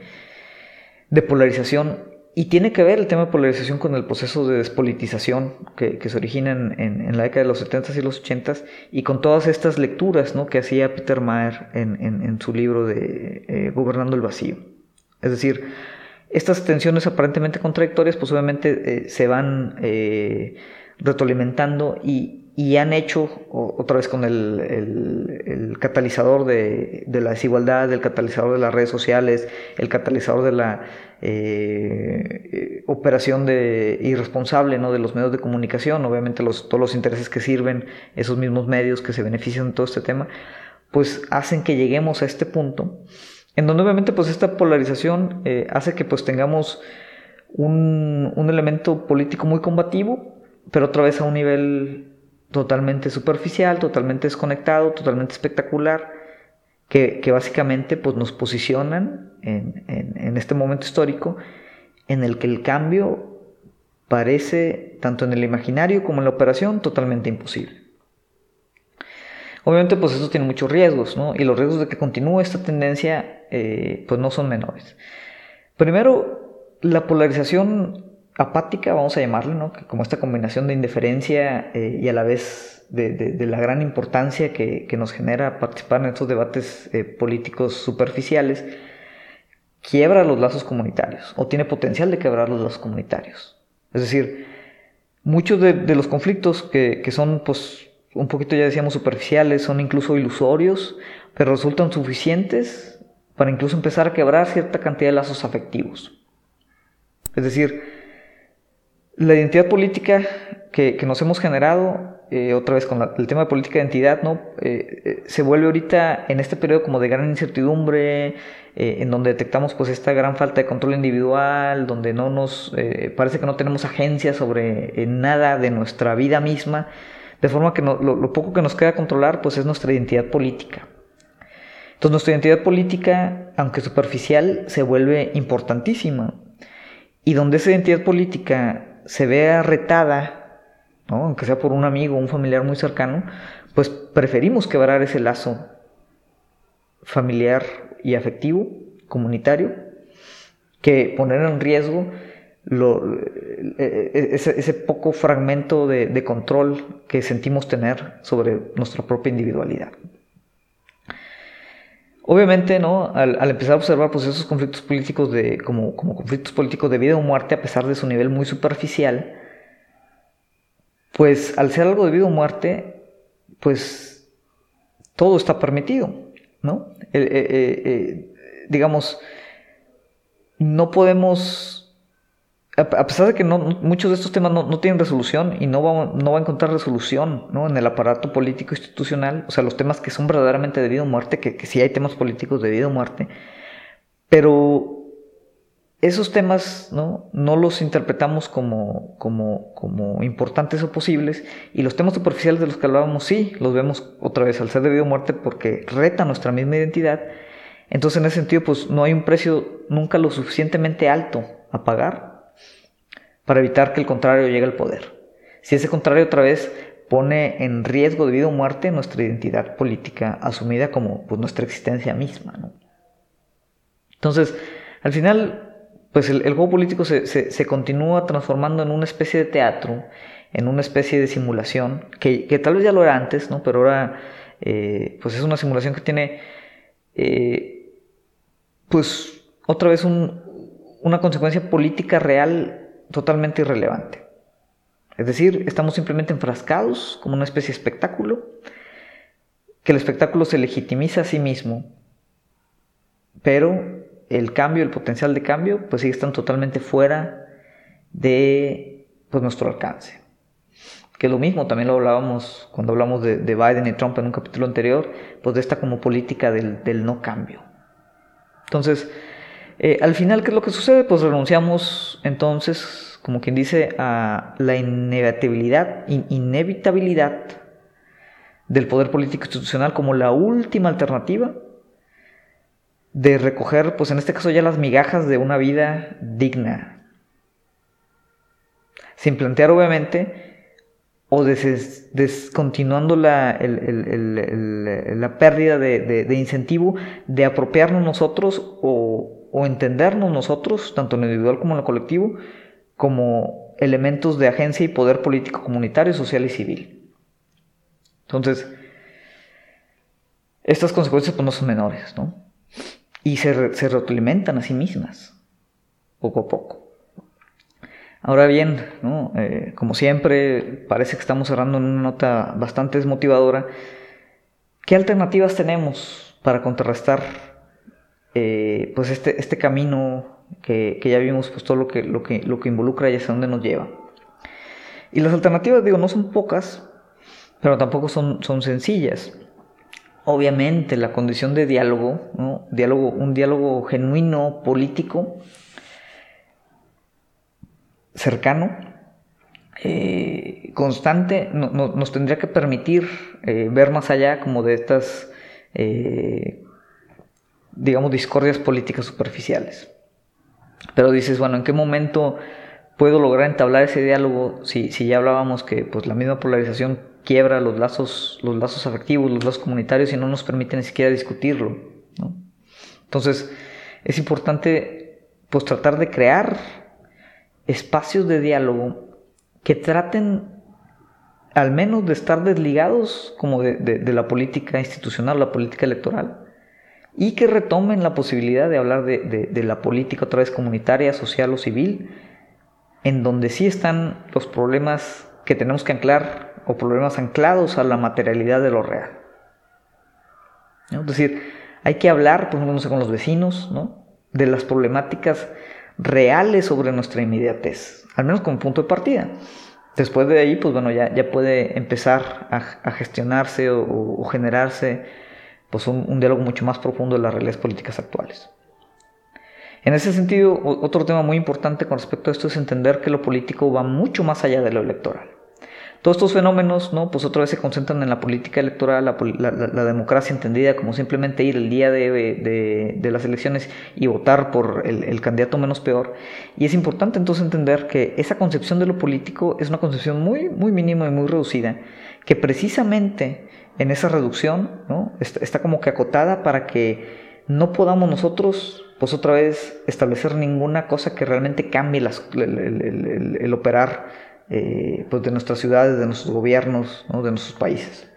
polarización y tiene que ver el tema de polarización con el proceso de despolitización que, se origina en, la década de los 70s y los 80s y con todas estas lecturas que hacía Peter Mayer en, su libro de eh, Gobernando el Vacío. Es decir, estas tensiones aparentemente contradictorias pues obviamente se van retroalimentando y, y han hecho, otra vez con el, catalizador de, la desigualdad, el catalizador de las redes sociales, el catalizador de la eh, operación de irresponsable ¿no? de los medios de comunicación, obviamente los, todos los intereses que sirven esos mismos medios que se benefician de todo este tema, pues hacen que lleguemos a este punto, en donde obviamente pues esta polarización eh, hace que pues tengamos un, un elemento político muy combativo, pero otra vez a un nivel totalmente superficial, totalmente desconectado, totalmente espectacular, que, básicamente pues, nos posicionan en, este momento histórico en el que el cambio parece, tanto en el imaginario como en la operación, totalmente imposible. Obviamente, pues eso tiene muchos riesgos, ¿no? Y los riesgos de que continúe esta tendencia, eh, pues no son menores. Primero, la polarización apática, vamos a llamarle, ¿no? como esta combinación de indiferencia eh, y a la vez de, la gran importancia que, nos genera participar en estos debates eh, políticos superficiales, quiebra los lazos comunitarios o tiene potencial de quebrar los lazos comunitarios. Es decir, muchos de, los conflictos que, que, son, pues, un poquito ya decíamos superficiales, son incluso ilusorios, pero resultan suficientes para incluso empezar a quebrar cierta cantidad de lazos afectivos. Es decir, la identidad política que, nos hemos generado, eh, otra vez con el tema de política de identidad, ¿no? Eh, eh, se vuelve ahorita en este periodo como de gran incertidumbre, en donde detectamos pues esta gran falta de control individual, donde no nos parece que no tenemos agencia sobre nada de nuestra vida misma, de forma que lo, lo, poco que nos queda controlar pues es nuestra identidad política. Entonces nuestra identidad política, aunque superficial, se vuelve importantísima. Y donde esa identidad política se vea retada, aunque sea por un amigo un familiar muy cercano, pues preferimos quebrar ese lazo familiar y afectivo, comunitario, que poner en riesgo e, e, ese, poco fragmento de control que sentimos tener sobre nuestra propia individualidad. Obviamente, ¿no? Al, empezar a observar pues, esos conflictos políticos de, como, como conflictos políticos de vida o muerte, a pesar de su nivel muy superficial, pues al ser algo de vida o muerte, pues todo está permitido, ¿no? Eh, eh, eh, digamos, no podemos a pesar de que muchos de estos temas no, tienen resolución y no va, no va a encontrar resolución ¿no? en el aparato político institucional, o sea, los temas que son verdaderamente de vida o muerte, que, que sí hay temas políticos de vida o muerte, pero esos temas ¿no? no los interpretamos como, como, como importantes o posibles y los temas superficiales de los que hablábamos sí, los vemos otra vez al ser de vida o muerte porque reta nuestra misma identidad. Entonces en ese sentido pues no hay un precio nunca lo suficientemente alto a pagar para evitar que el contrario llegue al poder. Si ese contrario otra vez pone en riesgo de vida o muerte nuestra identidad política asumida como pues, nuestra existencia misma. Entonces, al final, pues el, juego político se, continúa transformando en una especie de teatro, en una especie de simulación, que, tal vez ya lo era antes, ¿no? pero ahora eh, pues es una simulación que tiene, eh, pues otra vez una consecuencia política real totalmente irrelevante. Es decir, estamos simplemente enfrascados como una especie de espectáculo, que el espectáculo se legitimiza a sí mismo, pero el cambio, el potencial de cambio, pues sigue estando totalmente fuera de pues, nuestro alcance. Que lo mismo, también lo hablábamos cuando hablamos de, Biden y Trump en un capítulo anterior, pues de esta como política del, del no cambio. Entonces, eh, al final, ¿qué es lo que sucede? Pues renunciamos entonces, como quien dice, a la inevitabilidad, inevitabilidad del poder político institucional como la última alternativa de recoger, pues en este caso ya las migajas de una vida digna. Sin plantear obviamente o descontinuando la, la pérdida de, de, incentivo de apropiarnos nosotros o o entendernos nosotros, tanto en lo individual como en lo colectivo, como elementos de agencia y poder político comunitario, social y civil. Entonces, estas consecuencias pues, no son menores, ¿no? Y se, se retroalimentan a sí mismas, poco a poco. Ahora bien, ¿no? Eh, como siempre, parece que estamos cerrando en una nota bastante desmotivadora. ¿Qué alternativas tenemos para contrarrestar eh, pues este, este camino que, ya vimos, pues todo lo que, lo que, lo que involucra y hacia dónde nos lleva. Y las alternativas, digo, no son pocas, pero tampoco son, son sencillas. Obviamente la condición de diálogo, ¿no? diálogo un diálogo genuino, político, cercano, eh, constante, nos tendría que permitir eh, ver más allá como de estas digamos, discordias políticas superficiales. Pero dices, bueno, ¿en qué momento puedo lograr entablar ese diálogo si, si ya hablábamos que pues, la misma polarización quiebra los lazos, los lazos afectivos, los lazos comunitarios y no nos permite ni siquiera discutirlo? Entonces, es importante pues tratar de crear espacios de diálogo que traten al menos de estar desligados como de, la política institucional, la política electoral, y que retomen la posibilidad de hablar de, de, la política otra vez comunitaria, social o civil, en donde sí están los problemas que tenemos que anclar o problemas anclados a la materialidad de lo real. Es decir, hay que hablar, por ejemplo, con los vecinos, ¿no? de las problemáticas reales sobre nuestra inmediatez, al menos como punto de partida. Después de ahí, pues bueno, ya, ya puede empezar a, gestionarse o, generarse pues un, diálogo mucho más profundo de las realidades políticas actuales. En ese sentido, otro tema muy importante con respecto a esto es entender que lo político va mucho más allá de lo electoral. Todos estos fenómenos, ¿no? Pues otra vez se concentran en la política electoral, la, democracia entendida como simplemente ir el día de, las elecciones y votar por el, candidato menos peor. Y es importante entonces entender que esa concepción de lo político es una concepción muy, muy mínima y muy reducida, que precisamente en esa reducción, ¿no? Está, como que acotada para que no podamos nosotros pues otra vez establecer ninguna cosa que realmente cambie el, operar eh, pues de nuestras ciudades, de nuestros gobiernos, de nuestros países.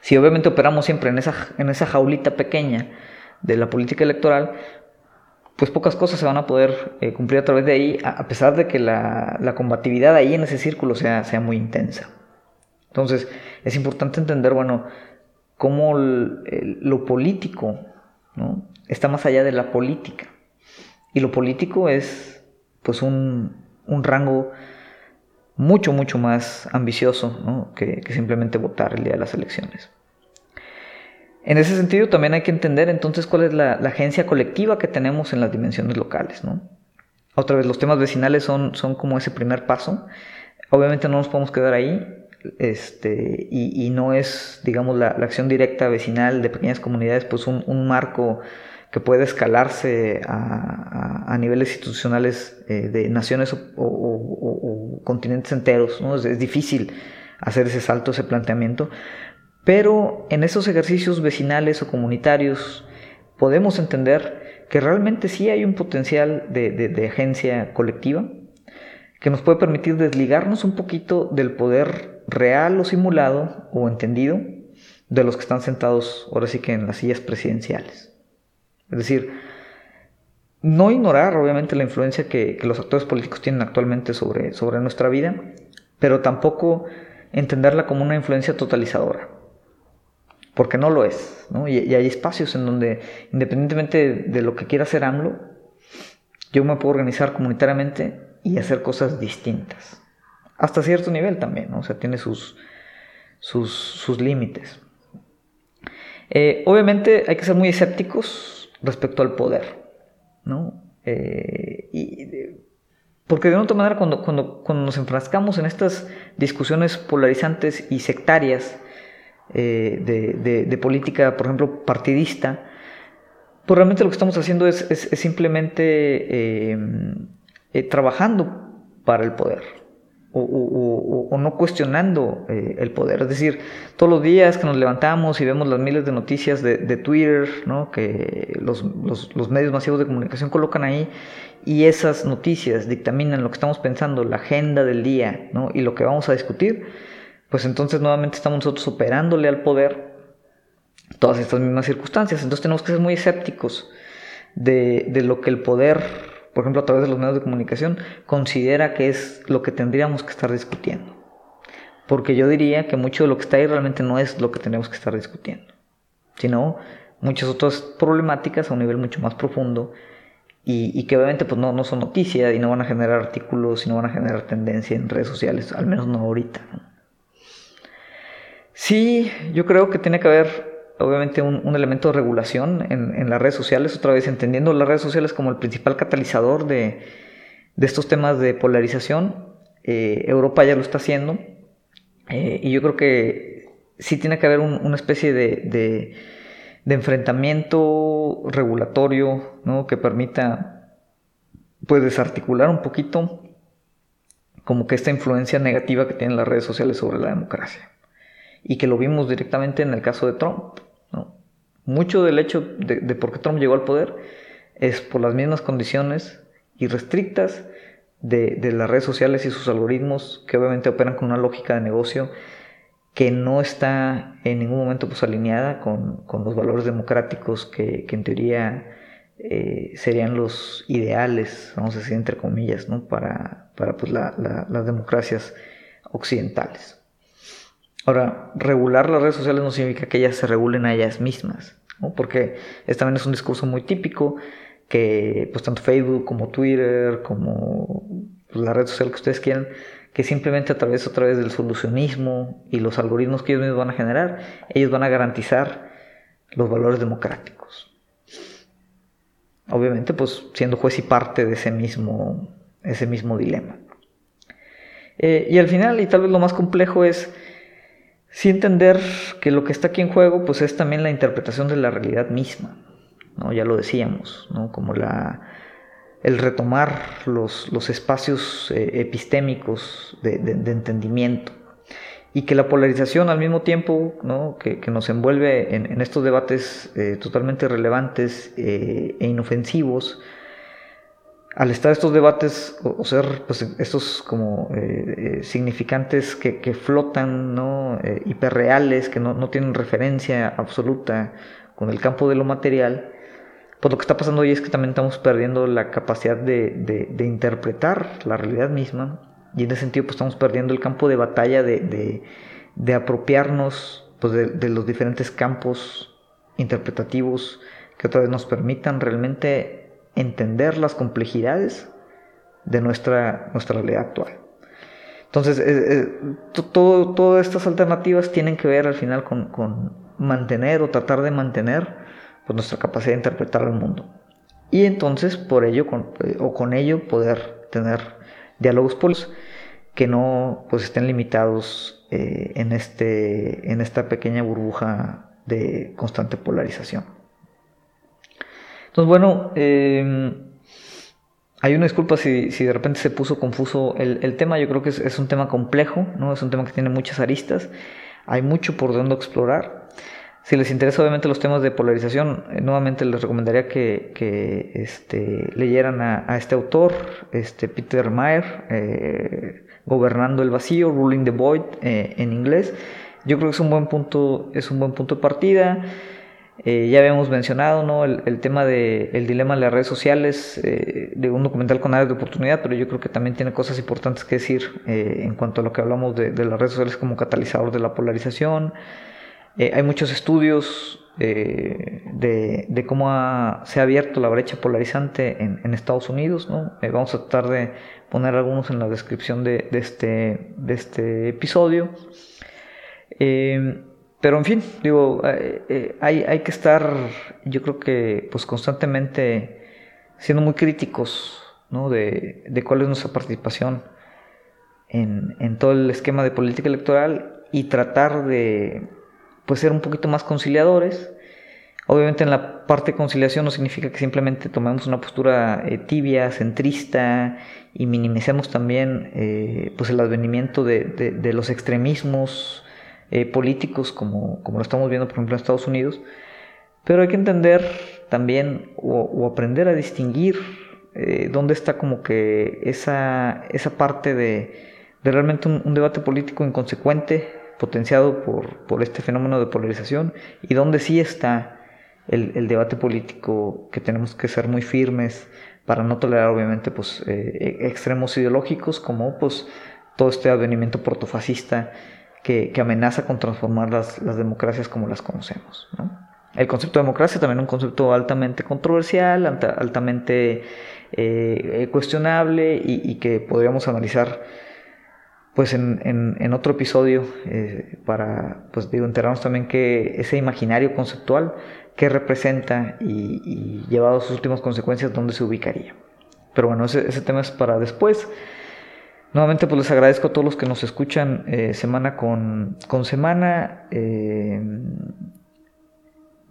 Si obviamente operamos siempre en esa, en esa jaulita pequeña de la política electoral, pues pocas cosas se van a poder eh, cumplir a través de ahí, a, pesar de que la, la, combatividad ahí en ese círculo sea, sea muy intensa. Entonces, es importante entender, bueno, cómo lo político está más allá de la política. Y lo político es, pues, un, un rango mucho, mucho más ambicioso que, simplemente votar el día de las elecciones. En ese sentido, también hay que entender entonces cuál es la, agencia colectiva que tenemos en las dimensiones locales. Otra vez, los temas vecinales son, son como ese primer paso. Obviamente no nos podemos quedar ahí. Este, y, no es, digamos, la, acción directa vecinal de pequeñas comunidades, pues un marco que puede escalarse a, niveles institucionales eh, de naciones o, continentes enteros. Es, difícil hacer ese salto, ese planteamiento, pero en esos ejercicios vecinales o comunitarios podemos entender que realmente sí hay un potencial de, de agencia colectiva que nos puede permitir desligarnos un poquito del poder real o simulado o entendido de los que están sentados ahora sí que en las sillas presidenciales. Es decir, no ignorar obviamente la influencia que, los actores políticos tienen actualmente sobre, sobre nuestra vida, pero tampoco entenderla como una influencia totalizadora, porque no lo es. Y, hay espacios en donde, independientemente de, lo que quiera hacer AMLO, yo me puedo organizar comunitariamente y hacer cosas distintas. Hasta cierto nivel también, o sea, tiene sus, sus, sus límites. Eh, obviamente hay que ser muy escépticos respecto al poder, ¿no? Eh, y, porque de otra manera cuando, cuando, cuando, nos enfrascamos en estas discusiones polarizantes y sectarias eh, de, política, por ejemplo, partidista, pues realmente lo que estamos haciendo es, simplemente eh, trabajando para el poder o, no cuestionando eh, el poder. Es decir, todos los días que nos levantamos y vemos las miles de noticias de, Twitter, ¿no? que los, medios masivos de comunicación colocan ahí, y esas noticias dictaminan lo que estamos pensando, la agenda del día ¿no? y lo que vamos a discutir, pues entonces nuevamente estamos nosotros operándole al poder todas estas mismas circunstancias. Entonces tenemos que ser muy escépticos de, de lo que el poder por ejemplo, a través de los medios de comunicación, considera que es lo que tendríamos que estar discutiendo. Porque yo diría que mucho de lo que está ahí realmente no es lo que tenemos que estar discutiendo, sino muchas otras problemáticas a un nivel mucho más profundo y, que obviamente pues no, no son noticias y no van a generar artículos y no van a generar tendencia en redes sociales, al menos no ahorita. Sí, yo creo que tiene que haber obviamente un, elemento de regulación en, las redes sociales, otra vez entendiendo las redes sociales como el principal catalizador de, estos temas de polarización. Eh, Europa ya lo está haciendo eh, y yo creo que sí tiene que haber una especie de, enfrentamiento regulatorio ¿no? que permita pues desarticular un poquito como que esta influencia negativa que tienen las redes sociales sobre la democracia y que lo vimos directamente en el caso de Trump. Mucho del hecho de, por qué Trump llegó al poder es por las mismas condiciones irrestrictas de, las redes sociales y sus algoritmos que obviamente operan con una lógica de negocio que no está en ningún momento pues alineada con, los valores democráticos que, en teoría eh, serían los ideales, vamos a decir entre comillas, ¿no? para, para pues, las democracias occidentales. Ahora, regular las redes sociales no significa que ellas se regulen a ellas mismas, porque este también es un discurso muy típico que pues tanto Facebook como Twitter, como pues, la red social que ustedes quieran, que simplemente a través, a través del solucionismo y los algoritmos que ellos mismos van a generar, ellos van a garantizar los valores democráticos. Obviamente, pues siendo juez y parte de ese mismo, ese mismo dilema. Eh, y al final, y tal vez lo más complejo es sí entender que lo que está aquí en juego, pues es también la interpretación de la realidad misma. ¿no? Ya lo decíamos, ¿no? Como la, el retomar los, los espacios eh, epistémicos de, entendimiento y que la polarización al mismo tiempo ¿no? que, nos envuelve en, estos debates eh, totalmente relevantes eh, e inofensivos, al estar estos debates o, ser pues, estos como significantes que, flotan, ¿no? hiperreales, que no, no, tienen referencia absoluta con el campo de lo material, pues lo que está pasando hoy es que también estamos perdiendo la capacidad de, interpretar la realidad misma y en ese sentido pues estamos perdiendo el campo de batalla de, apropiarnos pues, de, los diferentes campos interpretativos que otra vez nos permitan realmente entender las complejidades de nuestra, nuestra realidad actual. Entonces, eh, eh, todo, todas estas alternativas tienen que ver al final con, con mantener o tratar de mantener pues, nuestra capacidad de interpretar el mundo. Y entonces, por ello, con, eh, o con ello, poder tener diálogos políticos que no pues, estén limitados en, este, en esta pequeña burbuja de constante polarización. Entonces, bueno, em, hay una disculpa si, si, de repente se puso confuso el, el tema. Yo creo que es, es, un tema complejo, ¿no? es un tema que tiene muchas aristas. Hay mucho por donde explorar. Si les interesa obviamente los temas de polarización, eh, nuevamente les recomendaría que, este, leyeran a, este autor, este Peter Mayer, eh, Gobernando el Vacío, Ruling the Void eh, en inglés. Yo creo que es un buen punto, es un buen punto de partida. Ya habíamos mencionado ¿no? el, tema del dilema de las redes sociales, de un documental con áreas de oportunidad, pero yo creo que también tiene cosas importantes que decir en cuanto a lo que hablamos de, de las redes sociales como catalizador de la polarización. Eh, hay muchos estudios eh, de, cómo se ha abierto la brecha polarizante en, Estados Unidos. ¿no? Eh, vamos a tratar de poner algunos en la descripción de, este, de este, episodio. Pero en fin, digo, hay, hay, que estar, yo creo que pues constantemente siendo muy críticos ¿no? de, de, cuál es nuestra participación en, en todo el esquema de política electoral y tratar de pues ser un poquito más conciliadores. Obviamente en la parte de conciliación no significa que simplemente tomemos una postura eh, tibia, centrista y minimicemos también eh, pues el advenimiento de, los extremismos eh, políticos como, como, lo estamos viendo por ejemplo en Estados Unidos. Pero hay que entender también o, aprender a distinguir dónde está como que esa, esa parte de, realmente un debate político inconsecuente potenciado por, este fenómeno de polarización y donde sí está el, debate político que tenemos que ser muy firmes para no tolerar obviamente pues eh, e, extremos ideológicos como pues todo este advenimiento protofascista que, amenaza con transformar las, democracias como las conocemos. El concepto de democracia también es un concepto altamente controversial, altamente eh, cuestionable y que podríamos analizar pues en, en, otro episodio eh, para pues digo enterarnos también que ese imaginario conceptual que representa y, llevado a sus últimas consecuencias dónde se ubicaría pero bueno ese, ese, tema es para después nuevamente pues les agradezco a todos los que nos escuchan eh, semana con, con semana eh,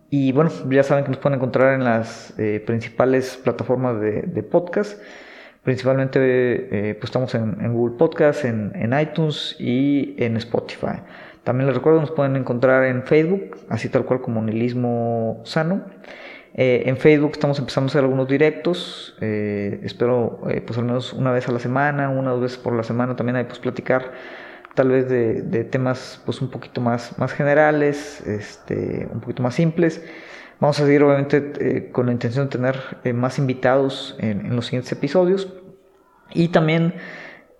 y bueno ya saben que nos pueden encontrar en las principales plataformas de, de podcast Principalmente eh, pues estamos en, Google Podcast, en, iTunes y en Spotify. También les recuerdo, nos pueden encontrar en Facebook, así tal cual como Nihilismo Sano. Eh, en Facebook estamos empezando a hacer algunos directos. Eh, espero, eh, pues al menos una vez a la semana, una o dos veces por la semana también hay pues platicar tal vez de, temas pues un poquito más, más generales, este, un poquito más simples. Vamos a seguir obviamente con la intención de tener más invitados en, en los siguientes episodios. Y también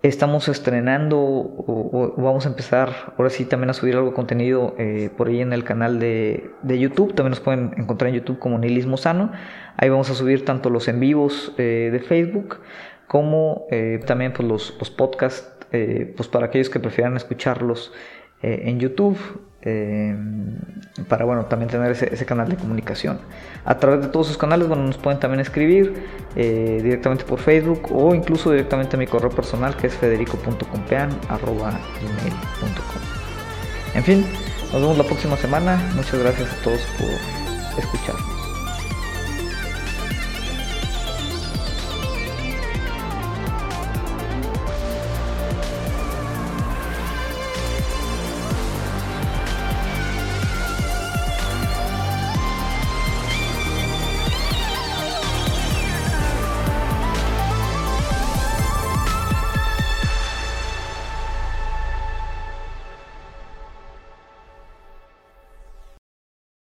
Estamos estrenando o, vamos a empezar ahora sí también a subir algo de contenido eh, por ahí en el canal de, YouTube. También nos pueden encontrar en YouTube como Nihilismo Sano. Ahí vamos a subir tanto los en vivos eh, de Facebook como eh, también pues, los, los podcasts pues para aquellos que prefieran escucharlos en YouTube. Em, para bueno, también tener ese, canal de comunicación. A través de todos esos canales bueno, nos pueden también escribir eh, directamente por Facebook o incluso directamente a mi correo personal que es federico.compean.com. En fin, nos vemos la próxima semana. Muchas gracias a todos por escuchar.